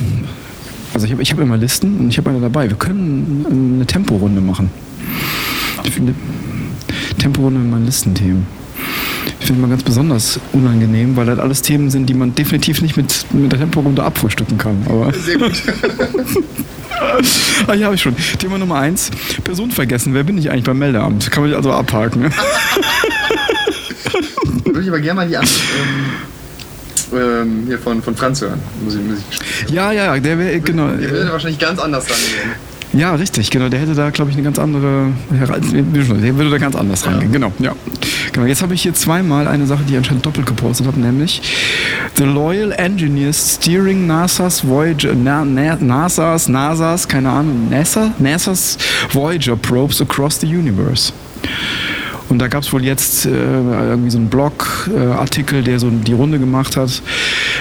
also ich habe ich hab immer Listen und ich habe eine dabei. Wir können eine Temporunde machen. Ich finde Temporunde mit meinen Listenthemen. Ich finde mal ganz besonders unangenehm, weil das alles Themen sind, die man definitiv nicht mit, mit der Temporunde abfrühstücken kann. Aber Sehr gut. ah, hier habe ich schon. Thema Nummer eins: Person vergessen. Wer bin ich eigentlich beim Meldeamt? Kann man also abhaken. Ne? Würde ich aber gerne mal die Antwort ähm, ähm, hier von, von Franz hören. Muss ich, muss ich Ja, ja, der wäre genau. Der würde wahrscheinlich ganz anders rangehen. Ja, richtig, genau. Der hätte da, glaube ich, eine ganz andere. Der würde da ganz anders rangehen. Genau, ja. Genau. Jetzt habe ich hier zweimal eine Sache, die ich anscheinend doppelt gepostet habe, nämlich The Loyal Engineers Steering NASA's Voyager, Na, Na, NASA's, NASA's, keine Ahnung, NASA, NASA's Voyager Probes across the universe. Und da gab es wohl jetzt äh, irgendwie so einen Blog-Artikel, der so die Runde gemacht hat,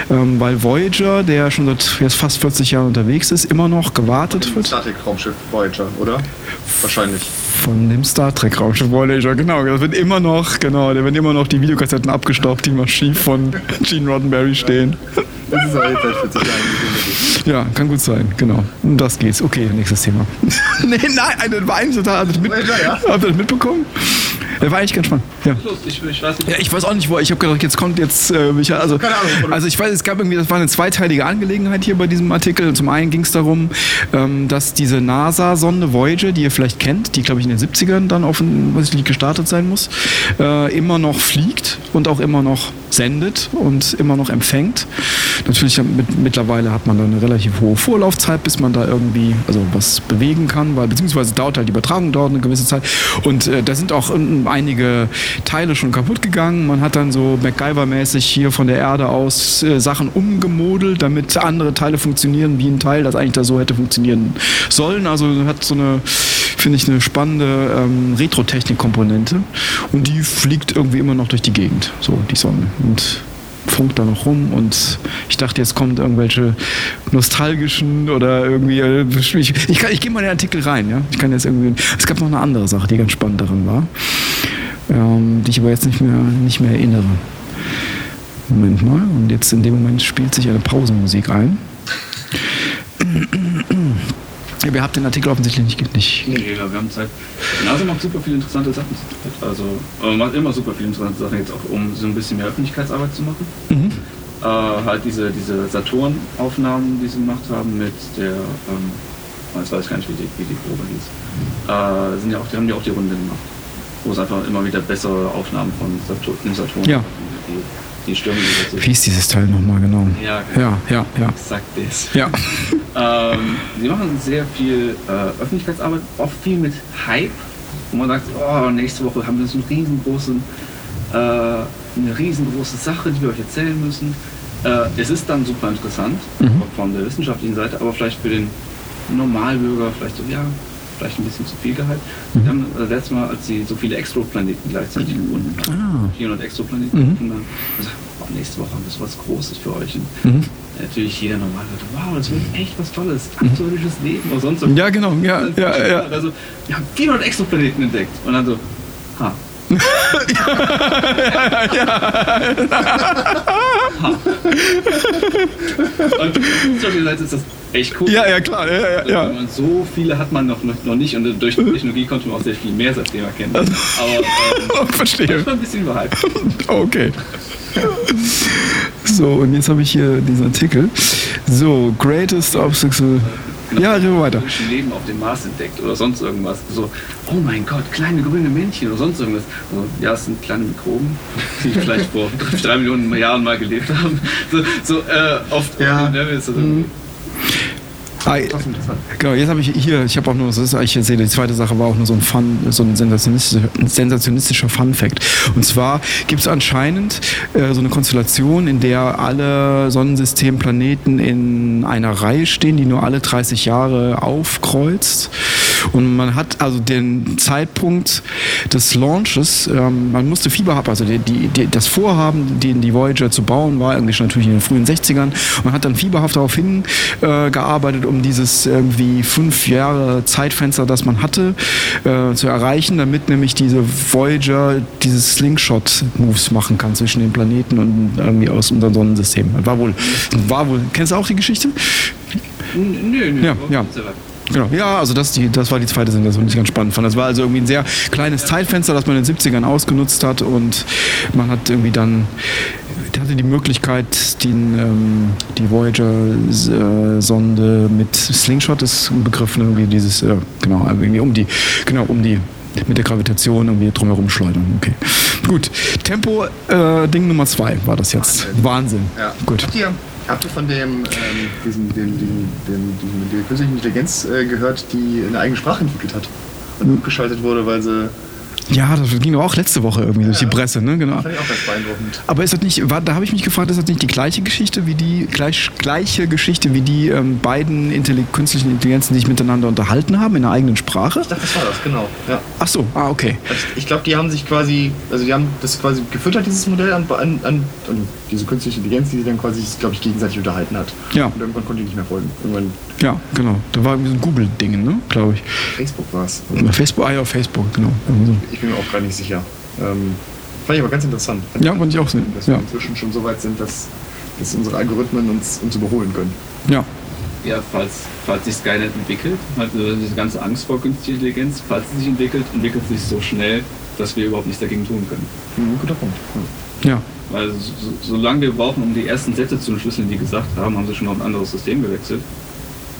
ähm, weil Voyager, der schon seit jetzt fast 40 Jahren unterwegs ist, immer noch gewartet wird. Star Trek Raumschiff Voyager, oder? Wahrscheinlich. Von dem Star Trek Raumschiff Voyager, genau. Da wird immer noch, genau, da werden immer noch die Videokassetten abgestaubt, die im Archiv von Gene Roddenberry stehen. Das ist aber jetzt seit 40 Jahren Ja, kann gut sein, genau. Um das geht's. Okay, nächstes Thema. nee, nein, eine war eigentlich total. Habt ihr das, mit, ja. habt ihr das mitbekommen? Der war eigentlich ganz spannend. Ja. Ich, ich, weiß ja, ich weiß auch nicht, wo. Ich habe gedacht, jetzt kommt jetzt äh, Michael. Also, also ich weiß, es gab irgendwie, das war eine zweiteilige Angelegenheit hier bei diesem Artikel. Zum einen ging es darum, ähm, dass diese NASA-Sonde Voyager, die ihr vielleicht kennt, die glaube ich in den 70ern dann offensichtlich gestartet sein muss, äh, immer noch fliegt und auch immer noch sendet und immer noch empfängt. Natürlich mit, mittlerweile hat man da eine relativ hohe Vorlaufzeit, bis man da irgendwie also was bewegen kann, weil beziehungsweise dauert halt die Übertragung dauert eine gewisse Zeit und äh, da sind auch ähm, einige Teile schon kaputt gegangen. Man hat dann so MacGyver-mäßig hier von der Erde aus äh, Sachen umgemodelt, damit andere Teile funktionieren wie ein Teil, das eigentlich da so hätte funktionieren sollen. Also hat so eine finde ich eine spannende ähm, Retro-Technik-Komponente und die fliegt irgendwie immer noch durch die Gegend, so die Sonne und funkt da noch rum und ich dachte, jetzt kommt irgendwelche nostalgischen oder irgendwie. Äh, ich, ich, ich gehe mal in den Artikel rein, ja. Ich kann jetzt irgendwie. Es gab noch eine andere Sache, die ganz spannend darin war, ähm, die ich aber jetzt nicht mehr, nicht mehr erinnere. Moment mal, und jetzt in dem Moment spielt sich eine Pausenmusik ein. Ja, ihr habt den Artikel offensichtlich nicht. nicht. Nee, wir haben Zeit. NASA macht super viele interessante Sachen. Also äh, macht immer super viele interessante Sachen jetzt auch, um so ein bisschen mehr Öffentlichkeitsarbeit zu machen. Mhm. Äh, halt diese, diese Saturn-Aufnahmen, die sie gemacht haben mit der, ähm, jetzt weiß ich gar nicht, wie die, wie die Probe hieß. Äh, sind ja auch, die haben ja auch die Runde gemacht. Wo es einfach immer wieder bessere Aufnahmen von Saturn, Saturn ja. Die, die Stürme, die Wie ist dieses Teil nochmal genau? Ja, genau. ja, ja, ja. Exakt das. Ja. ähm, sie machen sehr viel äh, Öffentlichkeitsarbeit, oft viel mit Hype, wo man sagt, oh, nächste Woche haben wir so einen riesengroßen, äh, eine riesengroße Sache, die wir euch erzählen müssen. Äh, es ist dann super interessant mhm. von der wissenschaftlichen Seite, aber vielleicht für den Normalbürger vielleicht so, ja, vielleicht ein bisschen zu viel Gehalt. Mhm. Wir haben das äh, letzte Mal, als sie so viele Exoplaneten gleichzeitig gefunden haben, ah. 400 Exoplaneten mhm. gefunden haben, gesagt, oh, nächste Woche haben wir was Großes für euch. Mhm. Natürlich jeder normal sagt, wow, das wird echt was Tolles, aktuelles Leben oder sonst was. Ja, genau, ja, ja, ja. Also, wir haben 400 Exoplaneten entdeckt. Und dann so, ha. Ja, ja, ja. Und auf der Seite ist das echt cool. Ja, ja, klar. Ja, ja, ja. So viele hat man noch, noch nicht und durch die Technologie konnte man auch sehr viel mehr seitdem erkennen. Aber ähm, Verstehe. War ein bisschen überhyped. okay. So, und jetzt habe ich hier diesen Artikel. So, Greatest Obstacle. Genau, ja, reden wir weiter. Leben auf dem Mars entdeckt oder sonst irgendwas. So, oh mein Gott, kleine grüne Männchen oder sonst irgendwas. Also, ja, es sind kleine Mikroben, die vielleicht vor drei Millionen Jahren mal gelebt haben. So, so äh, oft. Ja. Ne, so, mhm. Ah, genau, jetzt habe ich hier, ich habe auch nur, das ist eigentlich die zweite Sache war auch nur so ein Fun, so ein sensationistischer, sensationistischer Fun-Fact. Und zwar gibt es anscheinend äh, so eine Konstellation, in der alle Sonnensystemplaneten in einer Reihe stehen, die nur alle 30 Jahre aufkreuzt. Und man hat also den Zeitpunkt des Launches, ähm, man musste Fieber haben, also die, die, das Vorhaben, den die Voyager zu bauen, war eigentlich natürlich in den frühen 60ern. Man hat dann fieberhaft darauf hingearbeitet, äh, um dieses irgendwie fünf Jahre Zeitfenster, das man hatte, äh, zu erreichen, damit nämlich diese Voyager dieses Slingshot-Moves machen kann zwischen den Planeten und irgendwie aus unserem Sonnensystem. War wohl, war wohl, kennst du auch die Geschichte? Nö, nö. Ja, ja. Genau. Ja, also das, die, das war die zweite Sensation, die ich ganz spannend fand. Das war also irgendwie ein sehr kleines Zeitfenster, das man in den 70ern ausgenutzt hat und man hat irgendwie dann hatte die Möglichkeit, den, ähm, die Voyager-Sonde mit Slingshot ist ein Begriff, ne, irgendwie dieses, äh, genau, irgendwie um die, genau, um die mit der Gravitation irgendwie drumherum schleudern. Okay. Gut. Tempo äh, Ding Nummer zwei war das jetzt. Wahnsinn. Wahnsinn. Ja. Gut. Habt ihr, von dem, ähm, diesen, den, den, den, die künstliche Intelligenz äh, gehört, die eine eigene Sprache entwickelt hat und hm. abgeschaltet wurde, weil sie ja, das ging auch letzte Woche irgendwie ja, durch die Presse, ne? Genau. Das fand ich auch ganz beeindruckend. Aber ist das nicht, war, da habe ich mich gefragt, ist das nicht die gleiche Geschichte wie die, gleich, gleiche Geschichte wie die ähm, beiden Intelli künstlichen Intelligenzen, die sich miteinander unterhalten haben in einer eigenen Sprache? Ich dachte, das war das, genau. Ja. Ach so, ah, okay. Also ich, ich glaube, die haben sich quasi, also die haben das quasi gefüttert, dieses Modell an, an, an, an diese künstliche Intelligenz, die sich dann quasi, glaube ich, gegenseitig unterhalten hat. Ja. Und irgendwann konnte die nicht mehr folgen. Irgendwann ja, genau. Da war irgendwie so ein Google-Ding, ne? glaube ich. Facebook war es. Facebook, ah ja, Facebook, genau. Ich bin mir auch gar nicht sicher. Ähm, fand ich aber ganz interessant. Fand ja, fand ich auch sehen. Dass wir inzwischen schon so weit sind, dass, dass unsere Algorithmen uns, uns überholen können. Ja. ja, falls, falls sich Skynet entwickelt, äh, diese ganze Angst vor künstlicher Intelligenz, falls sie sich entwickelt, entwickelt sie sich so schnell, dass wir überhaupt nichts dagegen tun können. Mhm, guter Punkt. Ja. Weil so, solange wir brauchen, um die ersten Sätze zu entschlüsseln, die gesagt haben, haben sie schon auf ein anderes System gewechselt.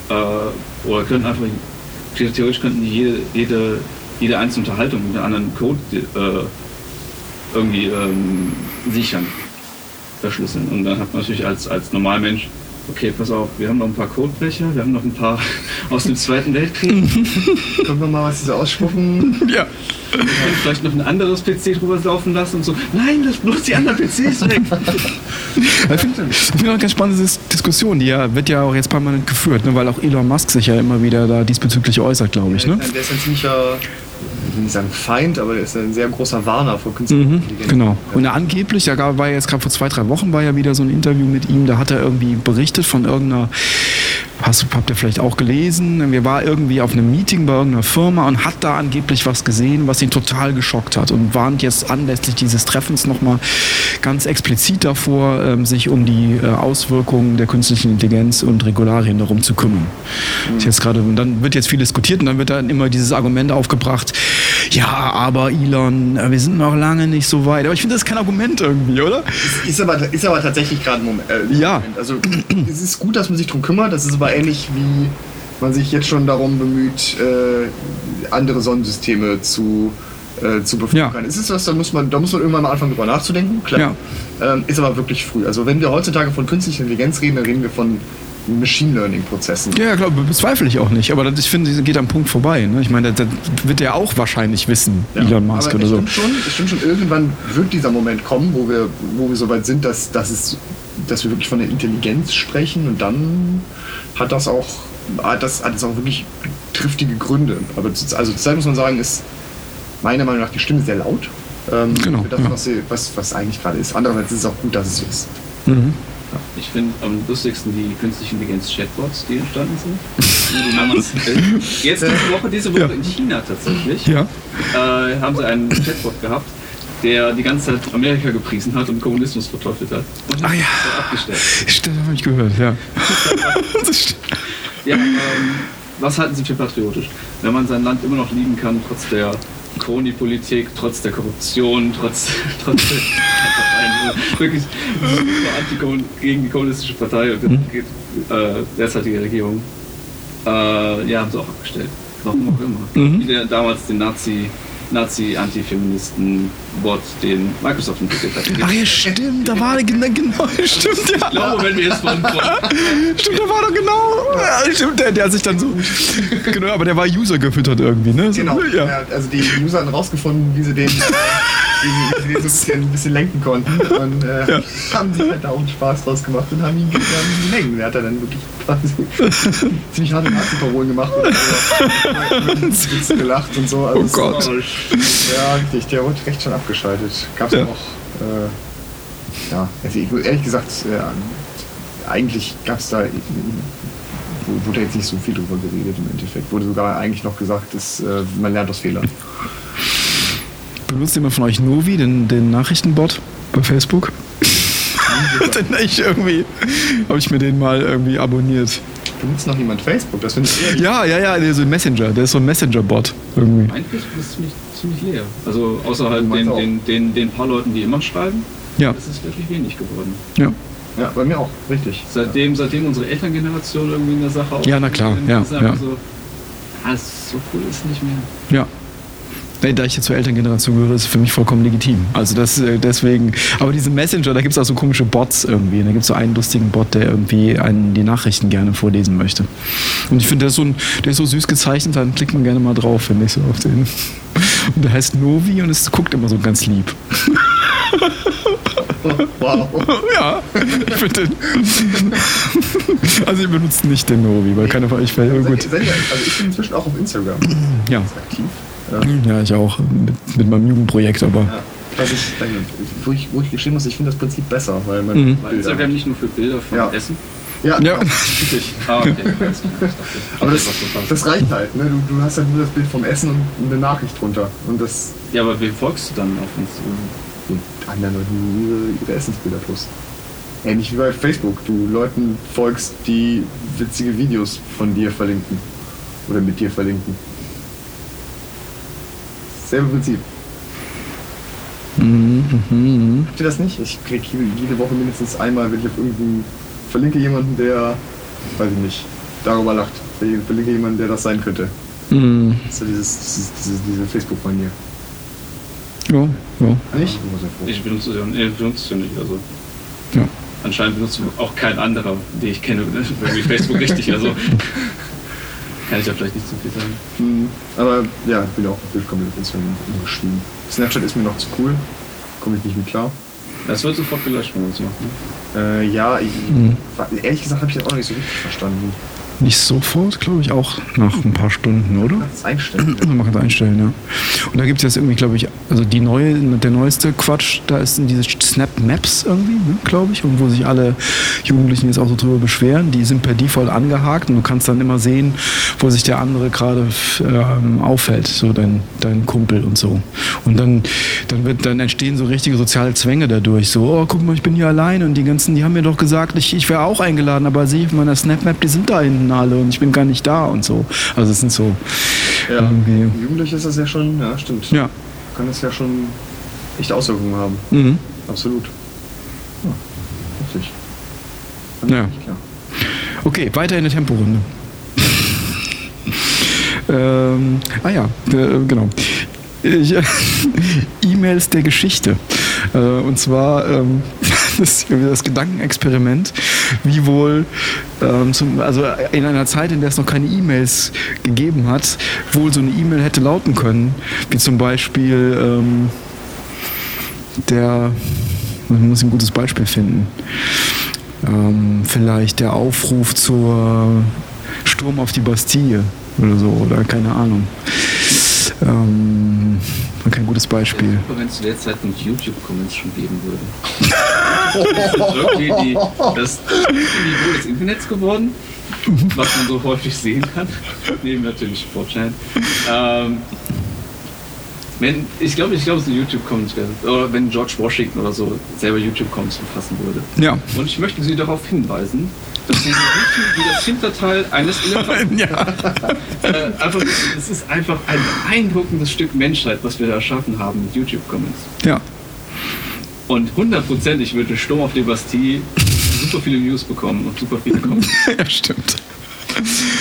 Äh, oder können einfach, theoretisch könnten die jede, jede, jede einzelne Unterhaltung mit einem anderen Code äh, irgendwie ähm, sichern, verschlüsseln. Und dann hat man natürlich als, als Normalmensch Okay, pass auf, wir haben noch ein paar Codebrecher, wir haben noch ein paar aus dem Zweiten Weltkrieg. Können wir mal was diese ausspucken? Ja. Wir können vielleicht noch ein anderes PC drüber laufen lassen und so. Nein, lass bloß die anderen PCs weg. Ich finde find auch eine ganz spannende Dis- Diskussion, die ja, wird ja auch jetzt permanent geführt, ne? weil auch Elon Musk sich ja immer wieder da diesbezüglich äußert, glaube ich. Ne? Der ist ein ziemlicher, ich will nicht sagen Feind, aber der ist ein sehr großer Warner vor künstlicher Mhm, genau. Und er angeblich, da war ja jetzt gerade vor zwei, drei Wochen, war ja wieder so ein Interview mit ihm, da hat er irgendwie berichtet von irgendeiner, hast, du- habt ihr vielleicht auch gelesen, wir war irgendwie auf einem Meeting bei irgendeiner Firma und hat da angeblich was gesehen, was ihn total geschockt hat und warnt jetzt anlässlich dieses Treffens nochmal ganz explizit davor, ähm, sich um die äh, Auswirkungen der künstlichen Intelligenz und Regularien darum zu kümmern. Ist Jetzt gerade, und dann wird jetzt viel diskutiert und dann wird dann immer dieses Argument aufgebracht, ja, aber Elon, äh, wir sind noch lange nicht so weit. Aber ich finde, das ist kein Argument irgendwie, oder? Ist aber, ist aber tatsächlich gerade ein Moment. Äh, Ja. Moment. Also es ist gut, dass man sich darum kümmert. Das ist aber ähnlich wie man sich jetzt schon darum bemüht, äh, andere Sonnensysteme zu äh, zu bevölkern. Ja. Es ist was, da muss man, da muss man irgendwann mal anfangen drüber nachzudenken. Klar. Ähm, ist aber wirklich früh. Also wenn wir heutzutage von künstlicher Intelligenz reden, dann reden wir von Machine Learning Prozessen. Ja, klar, be- bezweifle ich auch nicht. Aber das, ich finde, geht am Punkt vorbei. Ne? Ich meine, das, das wird er auch wahrscheinlich wissen, Ja. Elon Musk Aber oder so. Schon, es stimmt schon, irgendwann wird dieser Moment kommen, wo wir, wo wir so weit sind, dass, dass, es, dass wir wirklich von der Intelligenz sprechen und dann hat das auch, hat das, hat das auch wirklich triftige Gründe. Aber zu, also zurzeit muss man sagen, ist meiner Meinung nach die Stimme sehr laut. Ähm, Genau, für das, ja. was, sie, was, was eigentlich gerade ist. Andererseits ist es auch gut, dass es so ist. Mhm. Ich finde am lustigsten die künstliche Intelligenz-Chatbots, die entstanden sind. Jetzt diese Woche, diese Woche Ja. in China tatsächlich, Ja. äh, haben sie einen Chatbot gehabt, der die ganze Zeit Amerika gepriesen hat und Kommunismus verteufelt hat. Und Ah ja. ist abgestellt. Stimmt, habe ich gehört, ja. Ja, ähm, was halten Sie für patriotisch? Wenn man sein Land immer noch lieben kann, trotz der Kroni-Politik, trotz der Korruption, trotz, trotz der Parteien, wirklich super gegen die kommunistische Partei und geht, äh, derzeitige Regierung, äh, ja, haben sie auch abgestellt. Warum auch immer. Mhm. Wie der, damals den Nazi, Nazi-Antifeministen-Bot, den Microsoft entwickelt hat. Ach ja, stimmt, da war genau, genau stimmt, Ich ja. glaube, wenn wir jetzt von, Stimmt, da war doch genau. Ja, stimmt, der, der hat sich dann so. Genau, aber der war User gefüttert irgendwie, ne? So, Genau. Ja. Also die User haben rausgefunden, wie sie den, wie sie, den so ein bisschen, ein bisschen lenken konnten. Und äh, Ja. haben sich halt da auch einen Spaß draus gemacht und haben ihn, gelenkt. Der hat dann wirklich quasi ziemlich harte Nazi-Parolen gemacht und so, Witze gelacht und so. Also Oh Gott. Ja, richtig. Der wurde recht schon abgeschaltet. Gab es Ja. auch. Äh, ja, also ich, ehrlich gesagt, äh, eigentlich gab es da. Wurde jetzt nicht so viel drüber geredet im Endeffekt. Wurde sogar eigentlich noch gesagt, dass, äh, man lernt aus Fehlern. Benutzt jemand von euch Novi, den, den Nachrichtenbot bei Facebook? den ich irgendwie. Habe ich mir den mal irgendwie abonniert. Benutzt noch jemand Facebook? Das finde ich. Ja, ja, ja, der ist so ein Messenger. Der ist so ein Messenger-Bot irgendwie. Mein Facebook ist ziemlich, ziemlich leer. Also außer halt den, auch. den, den, den paar Leuten, die immer schreiben, Ja, ist es wirklich wenig geworden. ja. Ja, bei mir auch, richtig. Seitdem, seitdem unsere Elterngeneration irgendwie in der Sache Ja, na klar, ja, ist, ja. So, ah, so cool ist nicht mehr. Ja. Nee, da ich jetzt zur Elterngeneration gehöre, ist es für mich vollkommen legitim. Also das äh, deswegen. Aber diese Messenger, da gibt es auch so komische Bots irgendwie. Da gibt es so einen lustigen Bot, der irgendwie einen die Nachrichten gerne vorlesen möchte. Und ich finde, der ist so ein, der ist so süß gezeichnet, dann klickt man gerne mal drauf, finde ich so auf den. Und der heißt Novi und es guckt immer so ganz lieb. Wow. ja, ich finde also ich benutze nicht den Novi, weil keiner von euch fällt. Gut. Ihr- Also ich bin inzwischen auch auf Instagram Ja. aktiv. Ja, ich auch. Mit, mit meinem Jugendprojekt, aber. Ja. Was ich, wo, ich, wo ich geschrieben muss, ich finde das Prinzip besser, weil man Mhm. Weil Instagram nicht nur für Bilder von Ja. Essen. Ja, Ja. richtig. Ah, okay. Aber das, das reicht halt. Ne? Du, du hast halt nur das Bild vom Essen und eine Nachricht drunter. Und das ja, aber wem folgst du dann auf Instagram? die anderen Leute, die ihre, ihre Essensbilder posten. Ähnlich wie bei Facebook. Du Leuten folgst, die witzige Videos von dir verlinken. Oder mit dir verlinken. Selbe Prinzip. Mhm. Habt ihr das nicht? Ich krieg jede Woche mindestens einmal, wenn ich auf irgendeinen verlinke jemanden, der, weiß ich nicht, darüber lacht. Ich verlinke jemanden, der das sein könnte. Mhm. So dieses, dieses, diese, diese Facebook-Manier. Ja, ja. Nicht? Ich benutze es ja, nee, ich benutze es ja nicht. Also ja. anscheinend benutzt auch kein anderer, den ich kenne, irgendwie Facebook richtig. Also kann ich da vielleicht nicht zu viel sagen. Hm, Aber ja, ich bin auch auf Bildkombination umgestiegen. Snapchat ist mir noch zu cool. Komme ich nicht mit klar. Das wird sofort gelöscht, wenn man es macht. Ne? Äh, ja, ich, Mhm. ehrlich gesagt habe ich das auch noch nicht so richtig verstanden. Nicht sofort, glaube ich, auch nach ein paar Stunden, oder? Das einstellen. Also man kann es einstellen, ja. Und da gibt es jetzt irgendwie, glaube ich, also die neue, der neueste Quatsch, da ist diese Snap Maps irgendwie, ne, glaube ich, und wo sich alle Jugendlichen jetzt auch so drüber beschweren. Die sind per Default angehakt und du kannst dann immer sehen, wo sich der andere gerade ähm, aufhält, so dein, dein Kumpel und so. Und dann, dann wird, dann entstehen so richtige soziale Zwänge dadurch. So, oh, guck mal, ich bin hier allein und die ganzen, die haben mir doch gesagt, ich, ich wäre auch eingeladen, aber sehe ich auf meiner Snap Map, die sind da hinten alle und ich bin gar nicht da und so. Also es sind so Ja, irgendwie. Jugendliche ist das ja schon, ja, stimmt. Ja. Kann das ja schon echt Auswirkungen haben. Mhm. Absolut. Ja, richtig. Ja. Klar. Okay, weiter in der Temporunde. ähm, ah ja, äh, genau. E-Mails der Geschichte. Äh, und zwar ähm, das, das Gedankenexperiment, wie wohl, ähm, zum, also in einer Zeit, in der es noch keine E-Mails gegeben hat, wohl so eine E-Mail hätte lauten können, wie zum Beispiel ähm, der, man muss ein gutes Beispiel finden. Ähm, vielleicht der Aufruf zur Sturm auf die Bastille oder so, oder keine Ahnung. Ähm, kein gutes Beispiel. Wenn es zu der Zeitpunkt YouTube-Comments schon geben würde. das ist irgendwie die, das Niveau des Internets geworden, was man so häufig sehen kann. Neben natürlich 4chan. Ähm, wenn, ich glaube, ich glaube, es ist ein YouTube-Comments wäre. Oder wenn George Washington oder so selber YouTube-Comments verfassen würde. Ja. Und ich möchte Sie darauf hinweisen, dass so riechen wie das Hinterteil eines Elefanten. ja. Äh, einfach, es ist einfach ein beeindruckendes Stück Menschheit, was wir da erschaffen haben mit YouTube-Comments. Ja. Und hundertprozentig wird ein Sturm auf die Bastille super viele News bekommen und super viele Comments. ja, stimmt.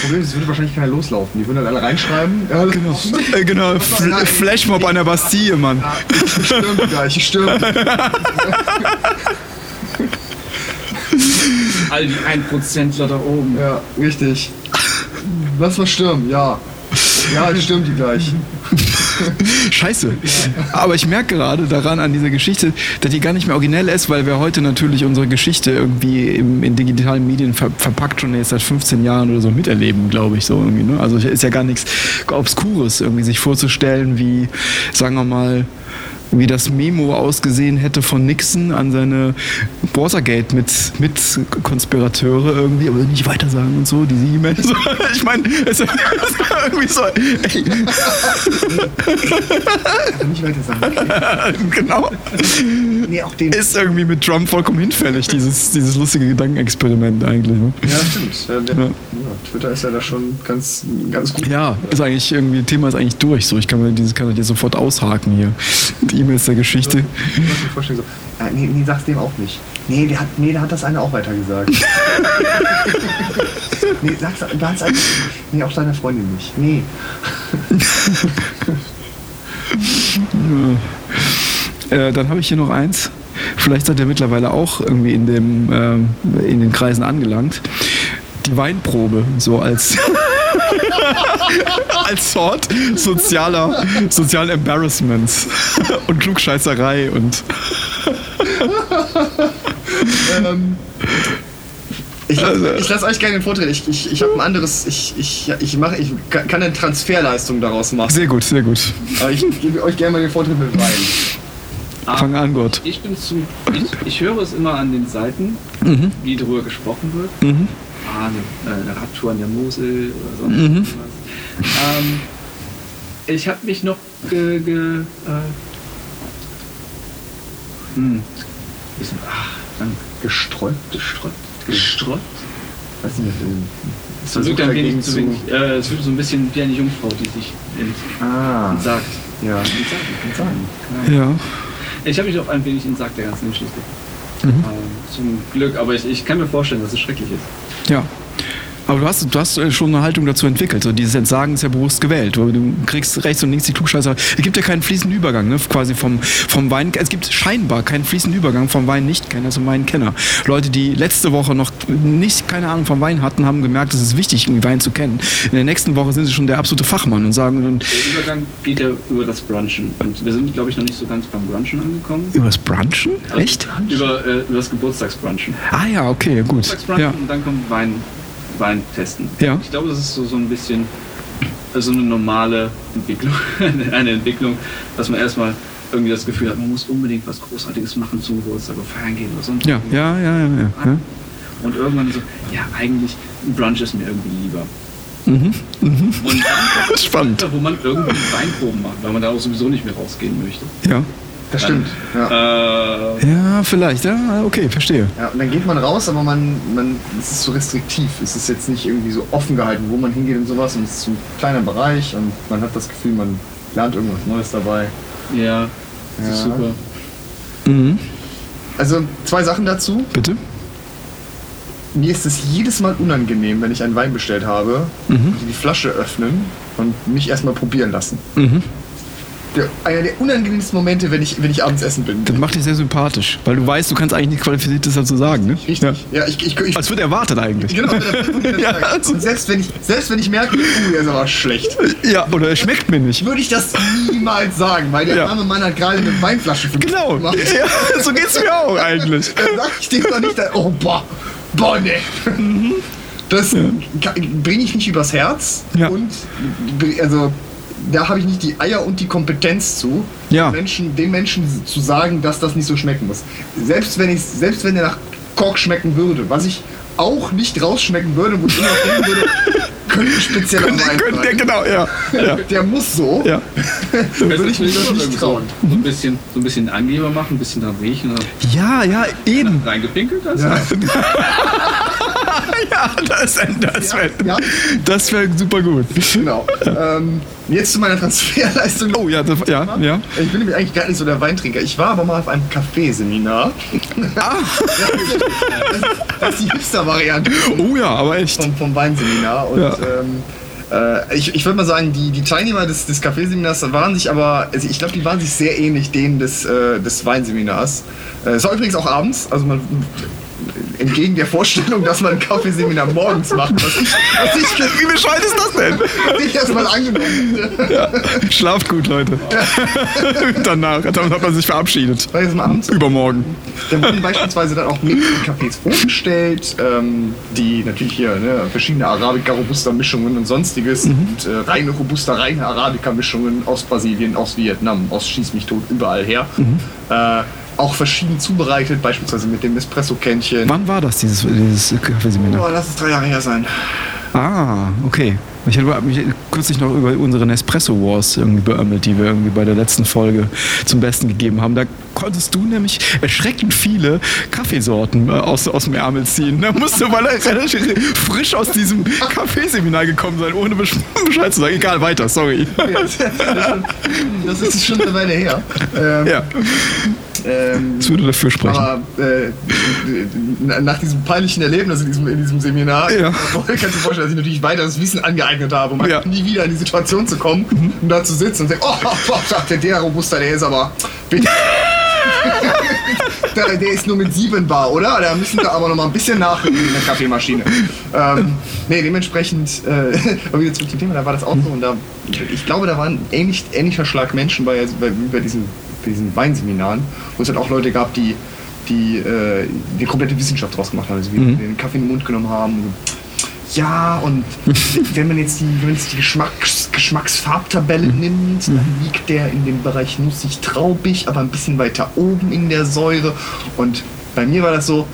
Problem ist, es würde wahrscheinlich keiner loslaufen. Die würden dann alle reinschreiben. Ja, das Genau, äh, genau Fl Flashmob an der Bastille, Mann. ich stürme gleich, ich stürme. All die 1%ler da oben. Ja, richtig. Lass mal stürmen, ja. Ja, ich stürme die gleich. Scheiße. Aber ich merke gerade daran an dieser Geschichte, dass die gar nicht mehr originell ist, weil wir heute natürlich unsere Geschichte irgendwie im, in digitalen Medien ver verpackt schon jetzt seit 15 Jahren oder so miterleben, glaube ich so irgendwie. Ne? Also ist ja gar nichts Obskures irgendwie sich vorzustellen, wie, sagen wir mal, wie das Memo ausgesehen hätte von Nixon an seine Watergate mit, mit Konspirateure irgendwie, aber nicht weiter sagen und so, diese E-Mail. So, ich meine, es ist irgendwie so, ey, Nicht weiter sagen. Okay. genau. Nee, auch den. Ist irgendwie mit Trump vollkommen hinfällig, dieses, dieses lustige Gedankenexperiment eigentlich. Ne? Ja, stimmt. Ja, der, Ja. ja. Twitter ist ja da schon ganz, ganz gut. Ja, ist eigentlich irgendwie, Thema ist eigentlich durch. So, ich kann mir dieses kann ich jetzt sofort aushaken hier. Die E-Mails der Geschichte. Ich muss mir vorstellen, so, äh, nee, nee, sag's dem auch nicht. Nee, der hat, nee, der hat das eine auch weitergesagt. nee, sag's ganz einfach. Nee, auch seiner Freundin nicht. Nee. Äh, dann habe ich hier noch eins. Vielleicht seid ihr mittlerweile auch irgendwie in, dem, ähm, in den Kreisen angelangt. Die Weinprobe, so als, als Sort sozialer, sozialen Embarrassments und Klugscheißerei und Ähm, ich lasse ich lass euch gerne den Vortritt. Ich, ich, ich habe ein anderes. Ich, ich, ich, mach, ich kann eine Transferleistung daraus machen. sehr gut, sehr gut. Aber ich gebe euch gerne mal den Vortritt mit Wein. Fang an, Gott. Ich bin zu. Ich, ich höre es immer an den Seiten, Mhm. wie darüber gesprochen wird. Mhm. Ah, eine, äh, eine Radtour an der Mosel oder sonst Mhm. Ähm, ich habe mich noch ge, ge, äh, hm, bisschen, ach, Dank. Gesträubt? Gesträubt. Gesträubt. Weiß nicht, Es wirkt ein wenig zu wenig. Äh, es wirkt so ein bisschen wie eine Jungfrau, die sich Ah, entsagt. ja. Entsagen. Ja. Ich habe mich auch ein wenig entsagt der ganzen Geschichte. Mhm. Ähm, zum Glück, aber ich, ich kann mir vorstellen, dass es schrecklich ist. Ja. Aber du hast, du hast äh, schon eine Haltung dazu entwickelt. So dieses Entsagen ist ja bewusst gewählt. Du kriegst rechts und links die Klugscheißer. Es gibt ja keinen fließenden Übergang, ne? quasi vom, vom Wein. Es gibt scheinbar keinen fließenden Übergang vom Wein-Nicht-Kenner zum Wein-Kenner. Leute, die letzte Woche noch nicht, keine Ahnung vom Wein hatten, haben gemerkt, es ist wichtig, irgendwie Wein zu kennen. In der nächsten Woche sind sie schon der absolute Fachmann und sagen, und Der Übergang geht ja über das Brunchen. Und wir sind, glaube ich, noch nicht so ganz beim Brunchen angekommen. über das Brunchen? Echt? Über, äh, über das Geburtstagsbrunchen. Ah ja, okay, gut. Geburtstagsbrunchen Ja. und dann kommt Wein, Wein testen. Ja. Ich glaube, das ist so, so ein bisschen so eine normale Entwicklung. eine Entwicklung, dass man erstmal irgendwie das Gefühl hat, man muss unbedingt was Großartiges machen zum Geburtstag oder feiern gehen oder sonst Ja, ja, ja, ja. ja, ja. Und irgendwann so, ja, eigentlich ein Brunch ist mir irgendwie lieber. Mhm. Und dann Spannend. Alter, wo man irgendwie Weinproben macht, weil man da auch sowieso nicht mehr rausgehen möchte. Ja. Das stimmt. Ja. Äh, Ja, vielleicht. Ja, okay, verstehe. Ja, und dann geht man raus, aber man, man, es ist so restriktiv. Es ist jetzt nicht irgendwie so offen gehalten, wo man hingeht und sowas. Und es ist so ein kleiner Bereich und man hat das Gefühl, man lernt irgendwas Neues dabei. ja, das ist Ja. super. Mhm. Also zwei Sachen dazu. Bitte? Mir ist es jedes Mal unangenehm, wenn ich einen Wein bestellt habe, Mhm. die die Flasche öffnen und mich erstmal probieren lassen. Mhm. Der, einer der unangenehmsten Momente, wenn ich, wenn ich abends essen bin. Das macht dich sehr sympatch, weil du weißt, du kannst eigentlich nichts Qualifiziertes dazu sagen, ne? Richtig. Ja, ich, ich, ich, Als wird erwartet eigentlich. genau. Ja, also- und selbst wenn, ich, selbst wenn ich merke, uh, der ist aber schlecht, Ja, oder es schmeckt mir nicht. würde ich das niemals sagen, weil der Ja. arme Mann hat gerade eine Weinflasche für mich Genau. gemacht. Ja, so geht's mir auch eigentlich. Dann sag ich dem doch nicht, da- oh, boah, boah, ne. Das bringe ich nicht übers Herz Ja. und also da habe ich nicht die Eier und die Kompetenz zu, Ja. den, Menschen, den Menschen zu sagen, dass das nicht so schmecken muss. Selbst wenn ich, selbst wenn der nach Kork schmecken würde, was ich auch nicht rausschmecken würde, wo ich immer denken würde, könnte speziell Könnte, könnte, ja, genau, ja. ja. Der muss so. ja. Würde ich mich das nicht trauen. So ein bisschen, so ein bisschen Angeber machen, ein bisschen dran riechen Ja, ja, eben. reingepinkelt. Also. Ja. Ja, das, das wäre Ja. das wär super gut. Genau. ähm, jetzt zu meiner Transferleistung. Oh ja, das, ja, ja. Ich bin nämlich eigentlich gar nicht so der Weintrinker. Ich war aber mal auf einem Kaffeeseminar. Ah. das, das ist die Hipster-Variante Oh ja, aber echt. vom, vom Weinseminar. Und Ja. ähm, äh, ich, ich würde mal sagen, die, die Teilnehmer des, des Kaffeeseminars waren sich aber, also ich glaube, die waren sich sehr ähnlich denen des, äh, des Weinseminars. Äh, Es war übrigens auch abends, also man entgegen der Vorstellung, dass man ein Kaffeeseminar morgens macht, was ich, was ich, Wie bescheuert ist das denn? was ich erstmal angenommen hätte. Schlaft gut, Leute. Danach, dann hat man sich verabschiedet. Jetzt mal abends. Übermorgen. Da wurden beispielsweise dann auch Mix-Cafés vorgestellt, ähm, die natürlich hier ne, verschiedene Arabica-Robusta-Mischungen und sonstiges und äh, reine Robusta, reine Arabica-Mischungen aus Brasilien, aus Vietnam, aus Schieß mich tot, überall her. Äh, auch verschieden zubereitet, beispielsweise mit dem Espresso-Kännchen. Wann war das, dieses, dieses Kaffeeseminar? Oh, lass es drei Jahre her sein. Ah, okay. Ich habe mich kürzlich noch über unsere Nespresso Wars irgendwie beömmelt, die wir irgendwie bei der letzten Folge zum Besten gegeben haben. Da konntest du nämlich erschreckend viele Kaffeesorten äh, aus, aus dem Ärmel ziehen. Da musste, weil er relativ frisch aus diesem Kaffeeseminar gekommen sein, ohne Besch- Bescheid zu sagen. Egal, weiter, sorry. Das ist schon eine Weile her. Ähm, Ja, ähm, das würde dafür sprechen. Aber äh, nach diesem peinlichen Erlebnis in diesem, in diesem Seminar, Ja. kannst du dir vorstellen, dass ich natürlich weiteres Wissen angeeignet habe, um Ja. nie wieder in die Situation zu kommen, um da zu sitzen und zu denken, oh, boah, sagt der, der Robusta, der ist aber... bitte. der, der ist nur mit 7 Bar, oder? Da müssen wir aber noch mal ein bisschen nachlegen in der Kaffeemaschine. Ähm, nee, dementsprechend, äh, aber wieder zurück zum Thema, da war das auch so und da, ich glaube, da waren ähnlich, ähnlicher Schlag Menschen bei, bei, bei, diesen, bei diesen Weinseminaren, wo es halt auch Leute gab, die die äh, die komplette Wissenschaft draus gemacht haben, also Mhm. den Kaffee in den Mund genommen haben. Ja, und wenn man jetzt die, wenn man jetzt die Geschmacks, Geschmacksfarbtabelle Mhm. nimmt, dann liegt der in dem Bereich nussig traubig, aber ein bisschen weiter oben in der Säure. Und bei mir war das so,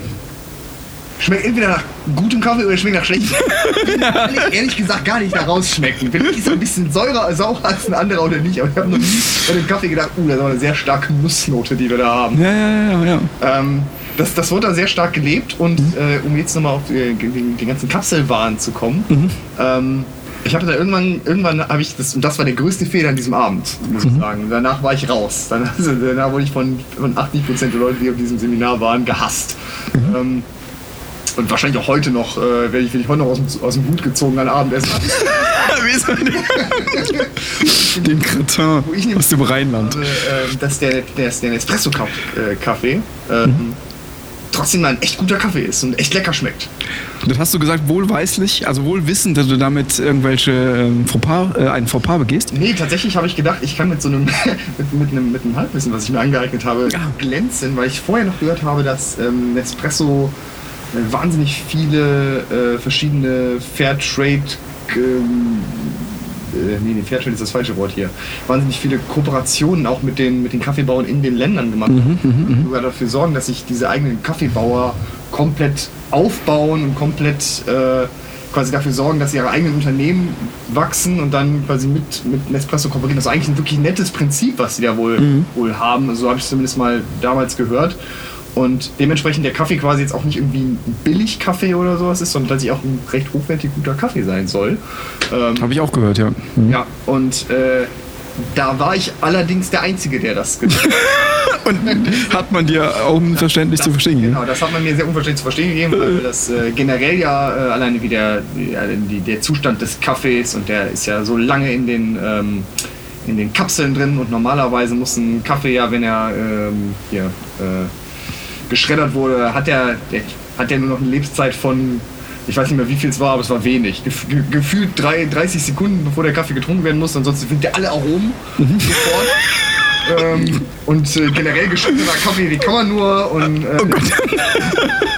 schmeckt entweder nach gutem Kaffee oder schmeckt nach schlechtem. Kann ich ehrlich gesagt gar nicht da rausschmecken. Vielleicht ist er ein bisschen säurer, saurer als ein anderer oder nicht, aber ich habe noch nie bei dem Kaffee gedacht, uh, das ist eine sehr starke Nussnote, die wir da haben. Ja, ja, ja, ja. Ähm, das, das wurde da sehr stark gelebt und Mhm. äh, um jetzt nochmal auf äh, den, den ganzen Kapselwahn zu kommen. Mhm. Ähm, ich hatte da irgendwann, irgendwann habe ich das, und das war der größte Fehler an diesem Abend, muss Mhm. ich sagen. Danach war ich raus. Danach, also, danach wurde ich von, von 80% der Leute, die auf diesem Seminar waren, gehasst. Mhm. Ähm, und wahrscheinlich auch heute noch, äh, werde ich, werd ich heute noch aus dem, aus dem Hut gezogen an Abendessen. Den Kretin Wo ich nämlich aus dem Rheinland. habe, ähm, dass der, der, der Espresso-Kaffee ähm, Mhm. trotzdem mal ein echt guter Kaffee ist und echt lecker schmeckt. Das hast du gesagt, wohlweislich, also wohl wissend, dass du damit irgendwelche ähm, Fauxpas, äh, einen Fauxpas begehst. Nee, tatsächlich habe ich gedacht, ich kann mit so einem, mit, mit, einem, mit einem Halbwissen, was ich mir angeeignet habe, Ja. glänzen, weil ich vorher noch gehört habe, dass ähm, Nespresso äh, wahnsinnig viele äh, verschiedene Fairtrade ähm, äh, nee, nee, Fairtrade ist das falsche Wort hier. Wahnsinnig viele Kooperationen auch mit den, mit den Kaffeebauern in den Ländern gemacht haben. Die sogar dafür sorgen, dass sich diese eigenen Kaffeebauer komplett aufbauen und komplett äh, quasi dafür sorgen, dass ihre eigenen Unternehmen wachsen und dann quasi mit, mit Nespresso kooperieren. Das ist eigentlich ein wirklich nettes Prinzip, was sie da wohl, wohl haben. Also so habe ich es zumindest mal damals gehört. Und dementsprechend der Kaffee quasi jetzt auch nicht irgendwie ein Billig-Kaffee oder sowas ist, sondern tatsächlich auch ein recht hochwertig guter Kaffee sein soll. Ähm, Habe ich auch gehört, ja. Mhm. ja, und äh, da war ich allerdings der Einzige, der das getan hat. Und hat man dir auch unverständlich zu verstehen gegeben? Genau, das hat man mir sehr unverständlich zu verstehen gegeben, weil das äh, generell ja äh, alleine wie der, die, der Zustand des Kaffees und der ist ja so lange in den, ähm, in den Kapseln drin und normalerweise muss ein Kaffee ja, wenn er ähm, hier äh, geschreddert wurde, hat der, der, hat der nur noch eine Lebenszeit von, ich weiß nicht mehr wie viel es war, aber es war wenig. Gef ge gefühlt drei, 30 Sekunden, bevor der Kaffee getrunken werden muss, ansonsten findet der alle Aromen sofort. Ähm, und äh, generell geschnittener Kaffee, die kann man nur und äh,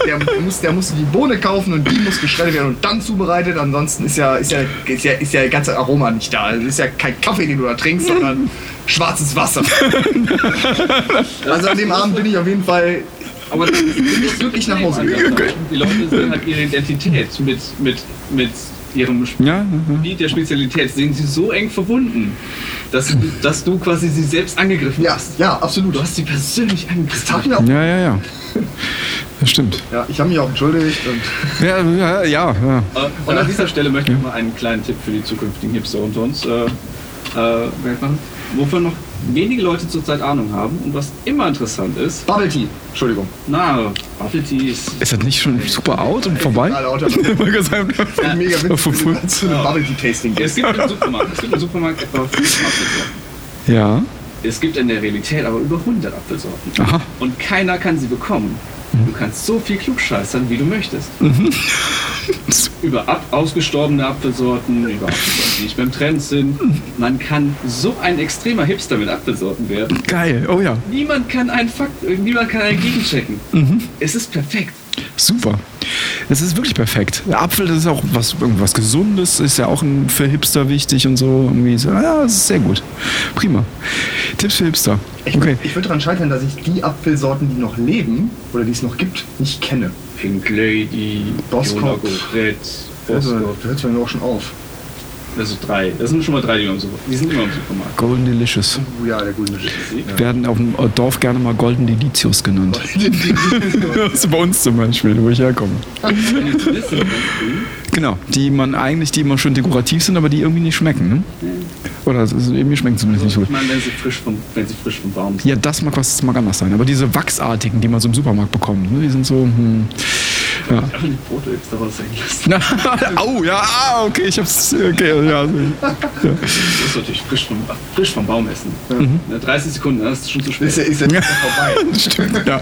der, muss, der muss die Bohne kaufen und die muss geschreddert werden und dann zubereitet. Ansonsten ist ja, ist ja, ist ja, ist ja der ganze Aroma nicht da. Es ist ja kein Kaffee, den du da trinkst, sondern schwarzes Wasser. Also an dem Abend bin ich auf jeden Fall Aber das ist nicht glücklich nach Hause gegangen. Die Leute sehen halt ihre Identität mit, mit, mit ihrem Ja, ja, Gebiet der Spezialität, sehen sie so eng verbunden, dass, dass du quasi sie selbst angegriffen Ja, hast. ja, absolut. Du hast sie persönlich Das angegriffen. mir auch. ja, ja, ja. Das stimmt. Ja, ich habe mich auch entschuldigt und Ja, ja, ja. ja. Äh, Und an dieser Stelle möchte ich mal einen kleinen Tipp für die zukünftigen Hipster unter uns äh, äh, machen, wovon noch wenige Leute zurzeit Ahnung haben und was immer interessant ist. Bubble Tea. Entschuldigung. Na, Bubble Tea ist Ist das nicht schon super out und vorbei? Auto. Mal gesagt. Mega witzig, Bubble Tea Tasting Es gibt im Supermarkt, es gibt im Supermarkt etwa fünf Apfelsorten. Ja. Es gibt in der Realität aber über 100 Apfelsorten. Aha. Und keiner kann sie bekommen. Du kannst so viel klugscheißern, wie du möchtest. über ab ausgestorbene Apfelsorten, über Apfelsorten, die nicht beim Trend sind. Man kann so ein extremer Hipster mit Apfelsorten werden. Geil. Oh ja. Niemand kann einen Fakt, niemand kann einen gegenchecken. Es ist perfekt. Super. Das ist wirklich perfekt. Der Apfel, das ist auch was, irgendwas Gesundes, ist ja auch ein, für Hipster wichtig und so. Irgendwie so. Ja, das ist sehr gut. Prima. Tipps für Hipster. Ich, Okay. ich würde daran scheitern, dass ich die Apfelsorten, die noch leben oder die es noch gibt, nicht kenne. Pink Lady, Boskop. Red, Also, Boskop. da hört es bei mir auch schon auf. Das sind drei. Das sind schon mal drei, die, im Super- die sind immer im Supermarkt. Golden Delicious. Oh ja, der gute Misch. Werden auf dem Dorf gerne mal Golden Delicious genannt. Das ist bei uns zum Beispiel, wo ich herkomme. Genau, die man eigentlich, die immer schön dekorativ sind, aber die irgendwie nicht schmecken. Ne? Oder ist, irgendwie schmecken zumindest nicht so Ich gut. meine, wenn sie frisch vom, wenn sie frisch vom Baum sind. Ja, das mag was das mag anders sein. Aber diese wachsartigen, die man so im Supermarkt bekommt, ne, die sind so. Hm, ja. Ach, die Brote jetzt daraus hängen lassen. Au, ja, ah, okay, ich hab's. Okay, ja. Das ist natürlich frisch vom, frisch vom Baum essen. Ne, 30 Sekunden, das ist schon zu spät. Ist ja, ist ja Ja. vorbei. Stimmt, ja.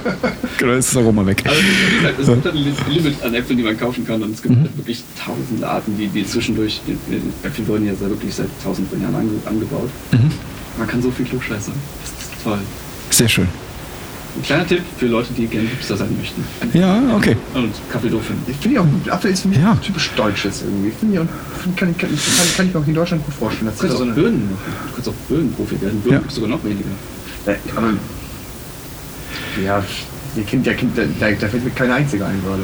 Genau, jetzt ist das Aroma weg. Also wie gesagt, es gibt halt ein Li- Limit an Äpfeln, die man kaufen kann und es gibt halt wirklich tausende Arten, die, die zwischendurch, Äpfel wurden ja wirklich seit tausend von Jahren ange, angebaut. Man kann so viel klugscheißern. Das ist toll. Sehr schön. Ein kleiner Tipp für Leute, die gerne Hipster sein möchten. Ja, okay. Und Kaffee doof finden. Ich finde ja auch. Apfel ist für mich Ja. typisch Deutsches irgendwie. Finde ich, auch- find- kann, kann, kann, kann ich mir auch in Deutschland gut vorstellen. dass Du kannst auch so eine, Böden. Du kannst auch Bödenprofi werden. Böden Ja. sogar noch weniger. Ja, aber, ja, ihr Kind, der Kind, da, da da fällt mir keine einzige ein gerade.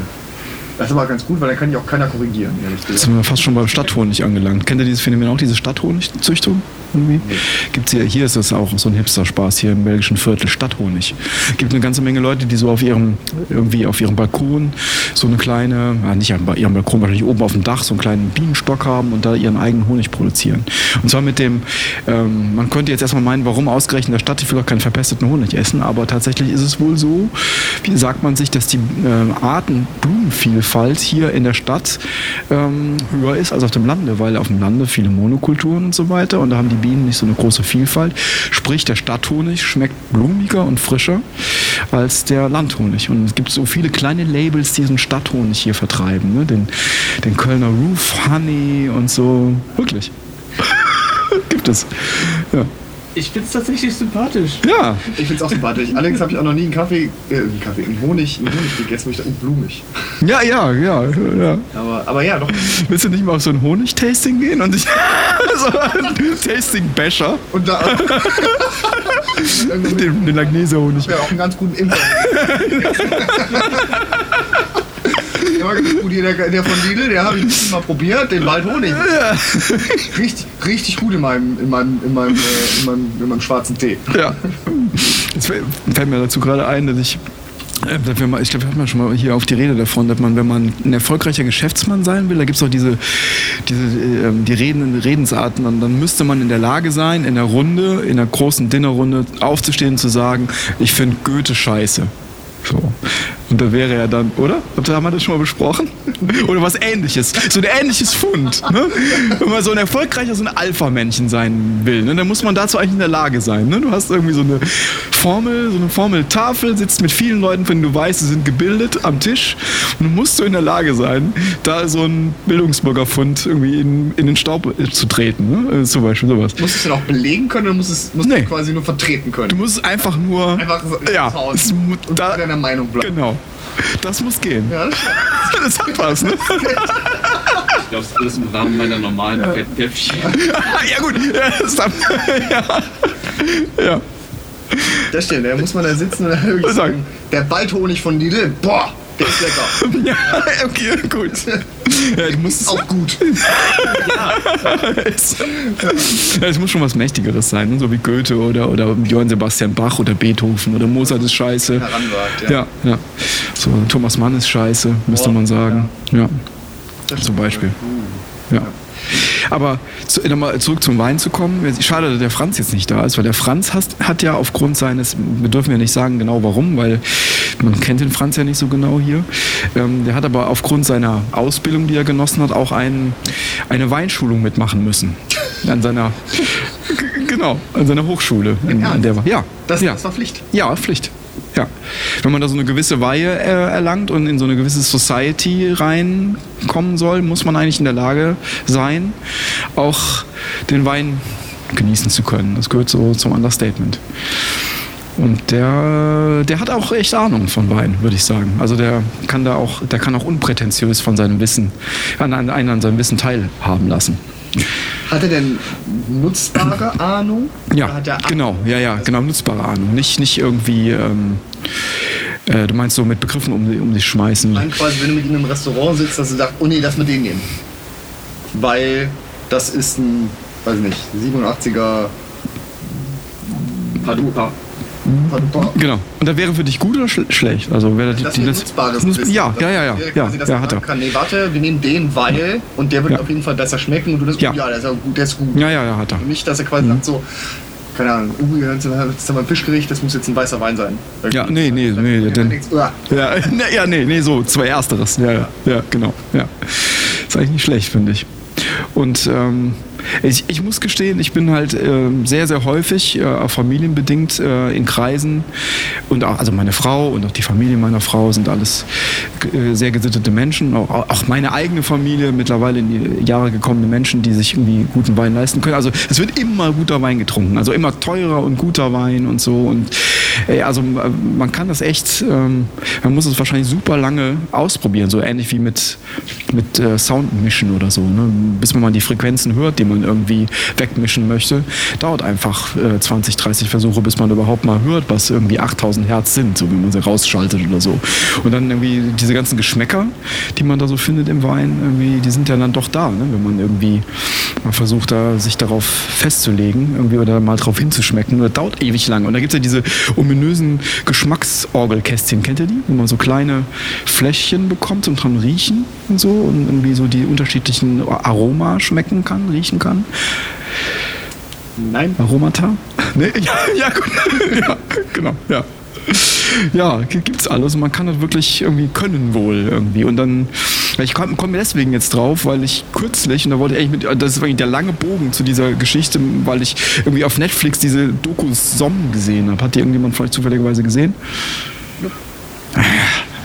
Das ist aber ganz gut, weil dann kann ich auch keiner korrigieren. Jetzt sind wir fast schon beim Stadthonig angelangt. Kennt ihr dieses Phänomen auch, diese Stadthonigzüchtung? Irgendwie? Gibt's hier, hier ist das auch so ein Hipster-Spaß hier im belgischen Viertel, Stadthonig. Gibt eine ganze Menge Leute, die so auf ihrem, irgendwie auf ihrem Balkon so eine kleine, ja, nicht auf ihrem Balkon, wahrscheinlich oben auf dem Dach so einen kleinen Bienenstock haben und da ihren eigenen Honig produzieren. Und zwar mit dem, ähm, man könnte jetzt erstmal meinen, warum ausgerechnet in der Stadt, ich will doch keinen verpesteten Honig essen, aber tatsächlich ist es wohl so, wie sagt man sich, dass die äh, Arten hier in der Stadt ähm, höher ist als auf dem Lande, weil auf dem Lande viele Monokulturen und so weiter und da haben die Bienen nicht so eine große Vielfalt. Sprich, der Stadthonig schmeckt blumiger und frischer als der Landhonig. Und es gibt so viele kleine Labels, die diesen Stadthonig hier vertreiben. Ne? Den, den Kölner Roof Honey und so. Wirklich. gibt es. Ja. Ich finde es tatsächlich sympathisch. Ja. Ich finde es auch sympathisch. Allerdings habe ich auch noch nie einen Kaffee, äh, einen Kaffee, einen Honig, einen Honig gegessen, wo ich dachte, oh, blumig. Ja, ja, ja, ja. Aber, aber ja, doch. Willst du nicht mal auf so ein Honig-Tasting gehen und dich so ein Tasting-Becher? Und da Den, den Langnese-Honig. wäre auch einen ganz guten Imker. Der war ganz gut hier, der, der von Lidl, der habe ich mal probiert, den Waldhonig. Richtig, richtig gut in meinem, in meinem, in meinem, äh, in meinem, in meinem schwarzen Tee. Ja. Jetzt fällt mir dazu gerade ein, dass ich äh, ich glaube, wir hatten ja schon mal hier auf die Rede davon, dass man, wenn man ein erfolgreicher Geschäftsmann sein will, da gibt es auch diese, diese ähm, die Reden, Redensarten, und dann müsste man in der Lage sein, in der Runde, in einer großen Dinnerrunde aufzustehen und zu sagen, ich finde Goethe scheiße. Und da wäre er dann, oder? Haben wir das schon mal besprochen? Oder was ähnliches. So ein ähnliches Fund. Ne? Wenn man so ein erfolgreicher, so ein Alpha-Männchen sein will, ne? dann muss man dazu eigentlich in der Lage sein. Ne? Du hast irgendwie so eine Formel, so eine Formeltafel, sitzt mit vielen Leuten, von denen du weißt, sie sind gebildet am Tisch. Und du musst so in der Lage sein, da so ein Bildungsbürgerfund irgendwie in, in den Staub äh, zu treten. Ne? Äh, Zum Beispiel sowas. Musst du es dann auch belegen können oder musst du es musst Nee. du quasi nur vertreten Du können? musst einfach nur. Einfach so ja, es da, deiner Meinung bleiben. Genau. Das muss gehen. Ja, das Das hat was, ne? Ich glaube, das ist alles im Rahmen meiner normalen Fettnäpfchen. ja, gut. Ja, das hat, ja. ja. Das stimmt, da muss man da sitzen und dann wirklich sagen, der Waldhonig von Lidl, boah, ist lecker. Ja, okay, gut. Ja, du musst Auch gut. es, ja, es muss schon was Mächtigeres sein, ne? so wie Goethe oder, oder Johann Sebastian Bach oder Beethoven oder Mozart ist scheiße. Heranwagt, ja. Ja, ja. So, Thomas Mann ist scheiße, müsste man sagen. Ja, Das zum. Beispiel. Ja. Aber zu, nochmal zurück zum Wein zu kommen. Schade, dass der Franz jetzt nicht da ist, weil der Franz hat, hat ja aufgrund seines, wir dürfen ja nicht sagen genau warum, weil man kennt den Franz ja nicht so genau hier. Ähm, der hat aber aufgrund seiner Ausbildung, die er genossen hat, auch ein, eine Weinschulung mitmachen müssen. An seiner, genau, an seiner Hochschule. In, an der, ja, Das, ja. das war Pflicht. Ja, Pflicht. Ja. Wenn man da so eine gewisse Weihe äh, erlangt und in so eine gewisse Society reinkommen soll, muss man eigentlich in der Lage sein, auch den Wein genießen zu können. Das gehört so zum Understatement. Und der, der hat auch echt Ahnung von Wein, würde ich sagen. Also der kann da auch, der kann auch unprätentiös von seinem Wissen, an, einen an seinem Wissen teilhaben lassen. Hat er denn nutzbare Ahnung? Ja, genau, ja, ja, genau, nutzbare Ahnung. Nicht, nicht irgendwie, ähm, äh, du meinst so mit Begriffen um, um dich schmeißen. Dann quasi, wenn du mit ihm im Restaurant sitzt, dass du sagst, oh nee, lass mit den nehmen. Weil das ist ein, weiß nicht, 87er Paduka. Paduka. Genau. Und das wäre für dich gut oder schl schlecht? Also wäre die, Das die, das, nutzbares Nutz- Wissen. Ja, ja, ja, ja, Das ja, quasi, ja, hat er. Kann, nee, warte, wir nehmen den, weil und der wird Ja. auf jeden Fall besser schmecken und du das, Ja. oh, ja, der ist ja gut, der ist gut. Ja, ja, ja, hat er. Und nicht, dass er quasi sagt so, keine Ahnung, uh, jetzt haben wir ein Fischgericht, das muss jetzt ein weißer Wein sein. Ja, nee, nee, nee, Dann denn- denkst Ja, ne, ja, nee, nee, so, zwei Ersteres. Ja, ja, ja, genau. Ja. Ist eigentlich nicht schlecht, finde ich. Und ähm, ich, ich muss gestehen, ich bin halt ähm, sehr, sehr häufig, äh, familienbedingt, äh, in Kreisen und auch, also meine Frau und auch die Familie meiner Frau sind alles äh, sehr gesittete Menschen. Auch, auch meine eigene Familie, mittlerweile in die Jahre gekommene Menschen, die sich irgendwie guten Wein leisten können. Also es wird immer guter Wein getrunken, also immer teurer und guter Wein und so. Und ey, also äh, man kann das echt, ähm, man muss es wahrscheinlich super lange ausprobieren, so ähnlich wie mit, mit äh, Soundmischen oder so. Ne? Bis man mal die Frequenzen hört, die man irgendwie wegmischen möchte, dauert einfach äh, 20, 30 Versuche, bis man überhaupt mal hört, was irgendwie 8000 Hertz sind, so wie man sie rausschaltet oder so. Und dann irgendwie diese ganzen Geschmäcker, die man da so findet im Wein, irgendwie, die sind ja dann doch da, ne? wenn man irgendwie man versucht da sich darauf festzulegen, irgendwie oder mal drauf hinzuschmecken. Das dauert ewig lang. Und da gibt es ja diese ominösen Geschmacksorgelkästchen, kennt ihr die? Wo man so kleine Fläschchen bekommt und dran riechen und so und irgendwie so die unterschiedlichen Aroma schmecken kann, riechen kann. Nein. Aromata? Nee, ja, ja, gut. ja, genau, ja. Ja, gibt's alles und man kann das wirklich irgendwie können wohl irgendwie. Und dann, ich komme komm deswegen jetzt drauf, weil ich kürzlich, und da wollte ich eigentlich mit, das ist eigentlich der lange Bogen zu dieser Geschichte, weil ich irgendwie auf Netflix diese Doku Somm gesehen habe. Hat die irgendjemand vielleicht zufälligerweise gesehen?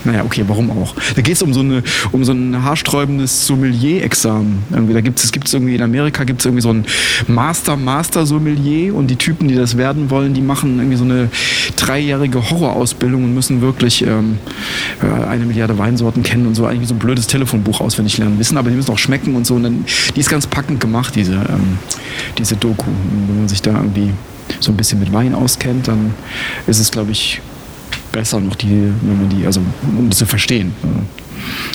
Ja. Naja, okay, warum auch? Da geht es um so um so ein haarsträubendes Sommelier-Examen. Da gibt es gibt's irgendwie in Amerika gibt es irgendwie so ein Master-Master-Sommelier und die Typen, die das werden wollen, die machen irgendwie so eine dreijährige Horrorausbildung und müssen wirklich ähm, äh, eine Milliarde Weinsorten kennen und so eigentlich so ein blödes Telefonbuch auswendig lernen wissen, aber die müssen auch schmecken und so. Und dann, die ist ganz packend gemacht, diese, ähm, diese Doku. Und wenn man sich da irgendwie so ein bisschen mit Wein auskennt, dann ist es, glaube ich, besser noch die, wenn man die, also um zu verstehen.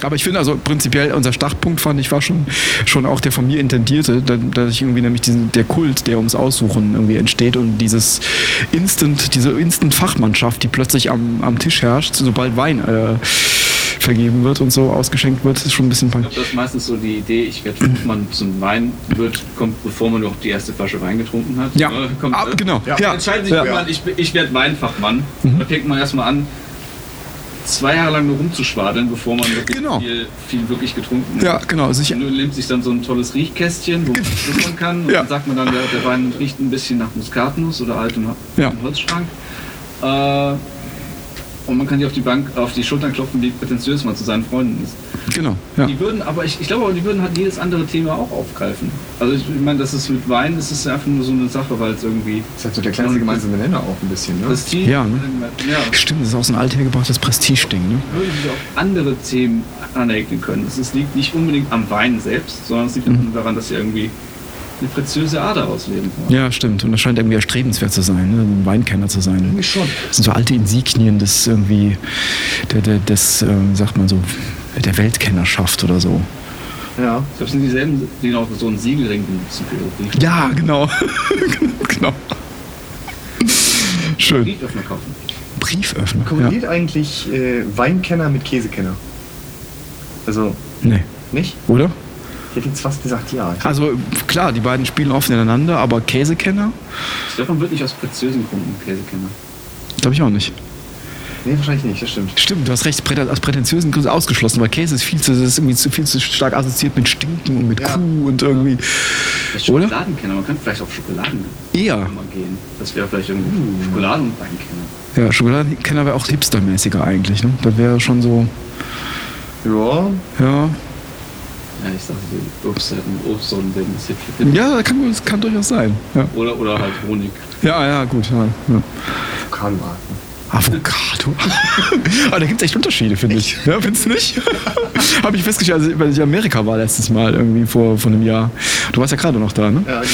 Aber ich finde also prinzipiell unser Startpunkt fand ich war schon, schon auch der von mir intendierte, dass ich irgendwie nämlich diesen, der Kult, der ums Aussuchen irgendwie entsteht und dieses Instant, diese Instant-Fachmannschaft, die plötzlich am, am Tisch herrscht, sobald Wein äh, vergeben wird und so ausgeschenkt wird, ist schon ein bisschen peinlich. Ich glaube, das ist meistens so die Idee, ich werde, man zum Wein wird, kommt, bevor man noch die erste Flasche Wein getrunken hat. Ja, äh, kommt, ah, genau. Ja. Ja. Entscheidet sich ja. jemand, ich, ich werde Weinfachmann. Mhm. Da fängt man erstmal an, zwei Jahre lang nur rumzuschwadeln, bevor man wirklich genau. viel, viel, wirklich getrunken hat. Ja, genau. Sicher. Und nimmt sich dann so ein tolles Riechkästchen, wo man schnuppern kann. Und ja. dann sagt man dann, der, der, Wein riecht ein bisschen nach Muskatnuss oder altem ja. Holzschrank. Äh, und man kann die auf die Bank, auf die Schultern klopfen, wie prätentiös man zu seinen Freunden ist. Genau. Ja. Die würden, aber ich, ich glaube, die würden halt jedes andere Thema auch aufgreifen. Also ich, ich meine, das ist mit Wein, das ist einfach nur so eine Sache, weil es irgendwie. Das ist halt so der kleinste gemeinsame Nenner auch ein bisschen, ne? Prestige. Ja, ne? ja. Stimmt, das ist auch so ein althergebrachtes Prestige-Ding, ne? Würden sich auch andere Themen aneignen können. Es liegt nicht unbedingt am Wein selbst, sondern es liegt mhm. daran, dass sie irgendwie eine preziöse Ader ausleben kann. Ja, stimmt. Und das scheint irgendwie erstrebenswert zu sein, ne? ein Weinkenner zu sein. Irgendwie schon. Das sind so alte Insignien des irgendwie, der, der, des, ähm, sagt man so, der Weltkennerschaft oder so. Ja. Ich glaube, es sind dieselben, die auch so einen Siegelring benutzen für Ja, genau. genau. Schön. Brieföffner kaufen. Brieföffner. Korreliert ja. eigentlich äh, Weinkenner mit Käsekenner? Also. Nee. Nicht? Oder? Ich hätte jetzt fast gesagt, ja. Also klar, die beiden spielen oft ineinander, aber Käsekenner? Man wird nicht aus preziösen Gründen Käsekenner. Glaube ich auch nicht. Nee, wahrscheinlich nicht, das stimmt. Stimmt, du hast recht, aus prätentiösen Gründen ausgeschlossen, weil Käse ist viel zu, das ist irgendwie zu, viel zu stark assoziiert mit Stinken und mit ja. Kuh und irgendwie. Oder? Schokoladenkenner, man könnte vielleicht auf Schokoladen Eher. gehen. Das wäre vielleicht irgendwie uh. Schokoladen- und Weinkenner. Ja, Schokoladenkenner wäre auch hipstermäßiger eigentlich, ne? Das wäre schon so. Ja. Ja. Ja, ich dachte, die Obst, Obstsorten werden das Hipster. Ja, das kann, das kann durchaus sein. Ja. Oder, oder halt Honig. Ja, ja, gut. Ja, ja. Avocado. Avocado. Aber da gibt es echt Unterschiede, finde ich. Ja, findest du nicht? Habe ich festgestellt, als ich in Amerika war letztes Mal, irgendwie vor, vor einem Jahr. Du warst ja gerade noch da, ne? Ja, genau.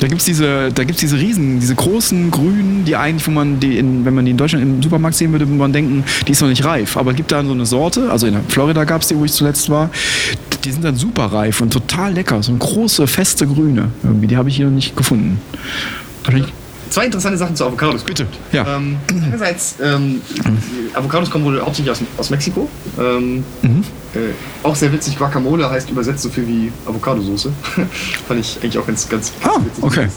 Da gibt es diese, diese Riesen, diese großen Grünen, die eigentlich, wo man die, in, wenn man die in Deutschland im Supermarkt sehen würde, würde man denken, die ist noch nicht reif. Aber es gibt da so eine Sorte, also in Florida gab es die, wo ich zuletzt war, die sind dann super reif und total lecker. So eine große, feste Grüne. Irgendwie, die habe ich hier noch nicht gefunden. Wahrscheinlich zwei interessante Sachen zu Avocados. Bitte. Ja. Ähm, einerseits, ähm, Avocados kommen wohl hauptsächlich aus, aus Mexiko. Ähm, mhm. äh, auch sehr witzig, Guacamole heißt übersetzt so viel wie Avocadosauce. Fand ich eigentlich auch ganz, ganz ah, witzig. Okay.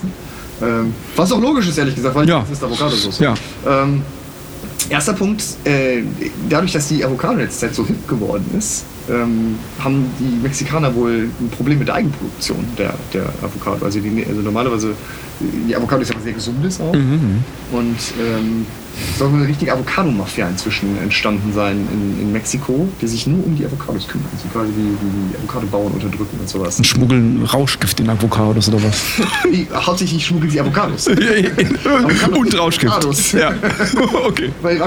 Ähm, was auch logisch ist, ehrlich gesagt, weil ja. das ist Avocadosauce. Ja. Erster Punkt, äh, dadurch, dass die Avocado jetzt so hip geworden ist, ähm, haben die Mexikaner wohl ein Problem mit der Eigenproduktion der, der Avocado. Also, die, also normalerweise, die Avocado ist ja sehr gesundes auch. Mhm. mhm. Und ähm, soll eine richtige Avocado-Mafia inzwischen entstanden sein in, in Mexiko, die sich nur um die Avocados kümmern. Also quasi wie die Avocado-Bauern unterdrücken und sowas. Und schmuggeln Rauschgift in Avocados oder was? die, hauptsächlich schmuggeln sie Avocados. und Rauschgift. Avocados. Ja, okay. Weil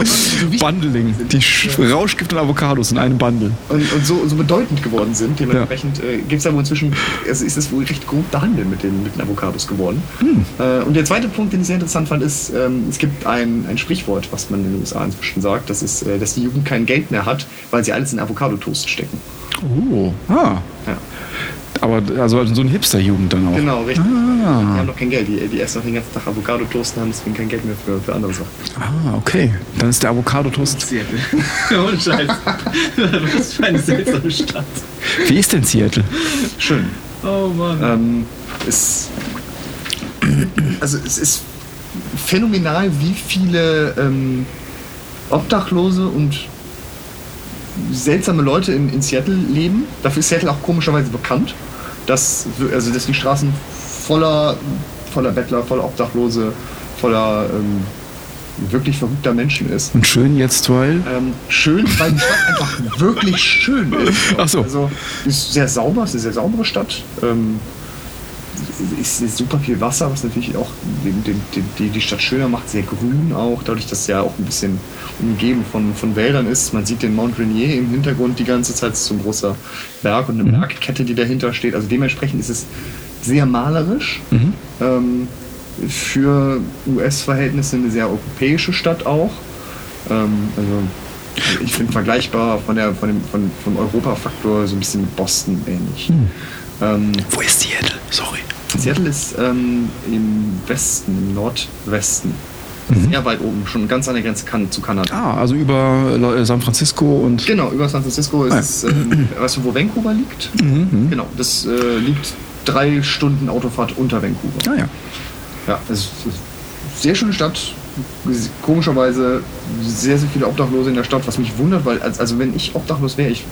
Bundling. Die ja. Rauschgift und Avocados in einem Bundle. Und, und so, so bedeutend geworden sind, dementsprechend ja. äh, gibt es aber inzwischen, also ist es wohl recht gut der Handel mit den, mit den Avocados geworden. Hm. Äh, und der zweite Punkt, den ich sehr interessant fand, ist, ähm, es gibt ein, ein Sprichwort, Sprichwort, was man in den USA inzwischen sagt. Das ist, äh, dass die Jugend kein Geld mehr hat, weil sie alles in Avocado-Toast stecken. Oh, ah. Ja. Aber also so eine Hipster-Jugend dann auch. Genau, richtig. Die Ah, haben noch kein Geld. Die, die essen noch den ganzen Tag Avocado-Toast und haben deswegen kein Geld mehr für, für andere Sachen. ah, okay. Dann ist der Avocado-Toast. Seattle. Ohne Scheiß. Was für eine seltsame Stadt. Wie ist denn Seattle? Schön. Oh Mann. Ähm, es, also es ist phänomenal, wie viele ähm, Obdachlose und seltsame Leute in, in Seattle leben. Dafür ist Seattle auch komischerweise bekannt, dass, also dass die Straßen voller, voller Bettler, voller Obdachlose, voller ähm, wirklich verrückter Menschen ist. Und schön jetzt, weil. Ähm, schön, weil die Stadt einfach wirklich schön ist. Ach so. Also ist sehr sauber, es ist eine sehr saubere Stadt. Ähm, ist, ist super viel Wasser, was natürlich auch den, den, den, die, Stadt schöner macht. Sehr grün auch, dadurch, dass es ja auch ein bisschen umgeben von, von Wäldern ist. Man sieht den Mount Rainier im Hintergrund die ganze Zeit. Es ist so ein großer Berg und eine Bergkette, die dahinter steht. Also dementsprechend ist es sehr malerisch. Ähm, für US-Verhältnisse eine sehr europäische Stadt auch. Ähm, also ich finde vergleichbar von der, von dem, von, vom Europafaktor so ein bisschen mit Boston ähnlich. Ähm, Wo ist Seattle? Sorry. Seattle ist ähm, im Westen, im Nordwesten. Sehr weit oben, schon ganz an der Grenze kan zu Kanada. Ah, also über äh, San Francisco und. Genau, über San Francisco ist Ah. es, ähm, weißt du, wo Vancouver liegt? Mhm. Genau, das äh, liegt drei Stunden Autofahrt unter Vancouver. Ah ja. Ja, es ist eine sehr schöne Stadt. Komischerweise sehr, sehr viele Obdachlose in der Stadt, was mich wundert, weil, als- also wenn ich obdachlos wäre, ich,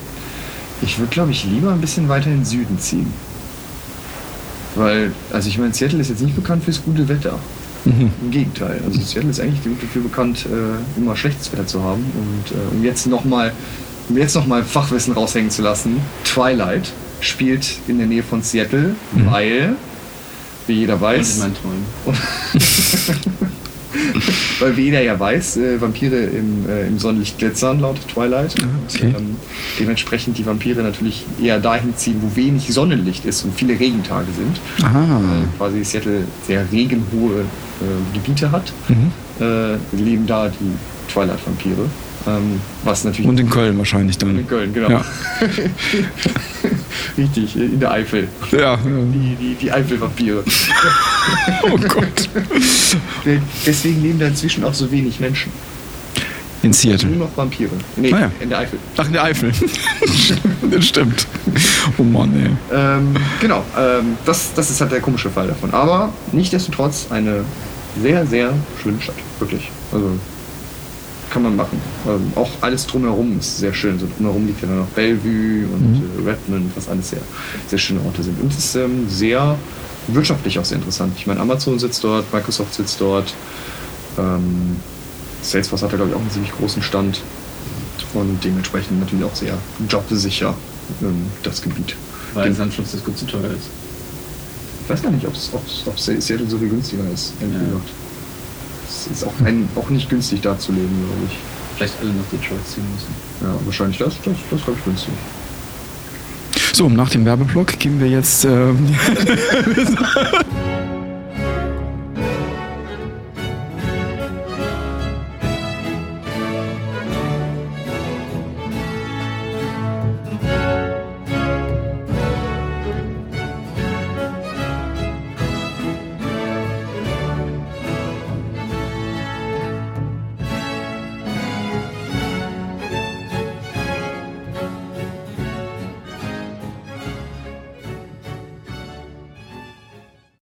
ich würde, glaube ich, lieber ein bisschen weiter in den Süden ziehen. Weil, also ich meine, Seattle ist jetzt nicht bekannt fürs gute Wetter. Mhm. Im Gegenteil. Also Seattle ist eigentlich dafür bekannt, äh, immer schlechtes Wetter zu haben. Und äh, um jetzt nochmal um jetzt noch mal Fachwissen raushängen zu lassen, Twilight spielt in der Nähe von Seattle, weil, wie jeder Und weiß, in meinen Träumen. weil wie jeder ja weiß, äh, Vampire im, äh, im Sonnenlicht glitzern laut Twilight. okay. Und, ähm, dementsprechend die Vampire natürlich eher dahin ziehen, wo wenig Sonnenlicht ist und viele Regentage sind. Aha. Weil quasi Seattle sehr regenhohe äh, Gebiete hat. Mhm. Äh, leben da die Twilight-Vampire. Ähm, was natürlich. Und in Köln wahrscheinlich dann. in Köln, genau. Ja. Richtig, in der Eifel. Ja. ja. Die, die, die Eifel-Vampire. Oh Gott. Deswegen leben da inzwischen auch so wenig Menschen. In Nur Seattle. noch Vampire. Nee, Ah ja. in der Eifel. Ach, in der Eifel. das stimmt. Oh Mann, ey. Ähm, genau, ähm, das, das ist halt der komische Fall davon. Aber nichtsdestotrotz eine sehr, sehr schöne Stadt. Wirklich. Also kann man machen. Ähm, auch alles drumherum ist sehr schön. So drumherum liegt ja dann noch Bellevue und äh, Redmond, was alles sehr, sehr schöne Orte sind. Und es ist ähm, sehr wirtschaftlich auch sehr interessant. Ich meine, Amazon sitzt dort, Microsoft sitzt dort. Ähm, Salesforce hat da, glaube ich, auch einen ziemlich großen Stand. Und dementsprechend natürlich auch sehr jobsicher ähm, das Gebiet. Weil Den- San Francisco zu teuer ist. ich weiß gar nicht, ob Seattle so viel günstiger ist. ehrlich Ja. gesagt. Es ist auch, ein, auch nicht günstig da zu leben, glaube ich. Vielleicht alle nach Detroit ziehen müssen. Ja, wahrscheinlich das, das, das glaube ich günstig. So, nach dem Werbeblock gehen wir jetzt. ähm,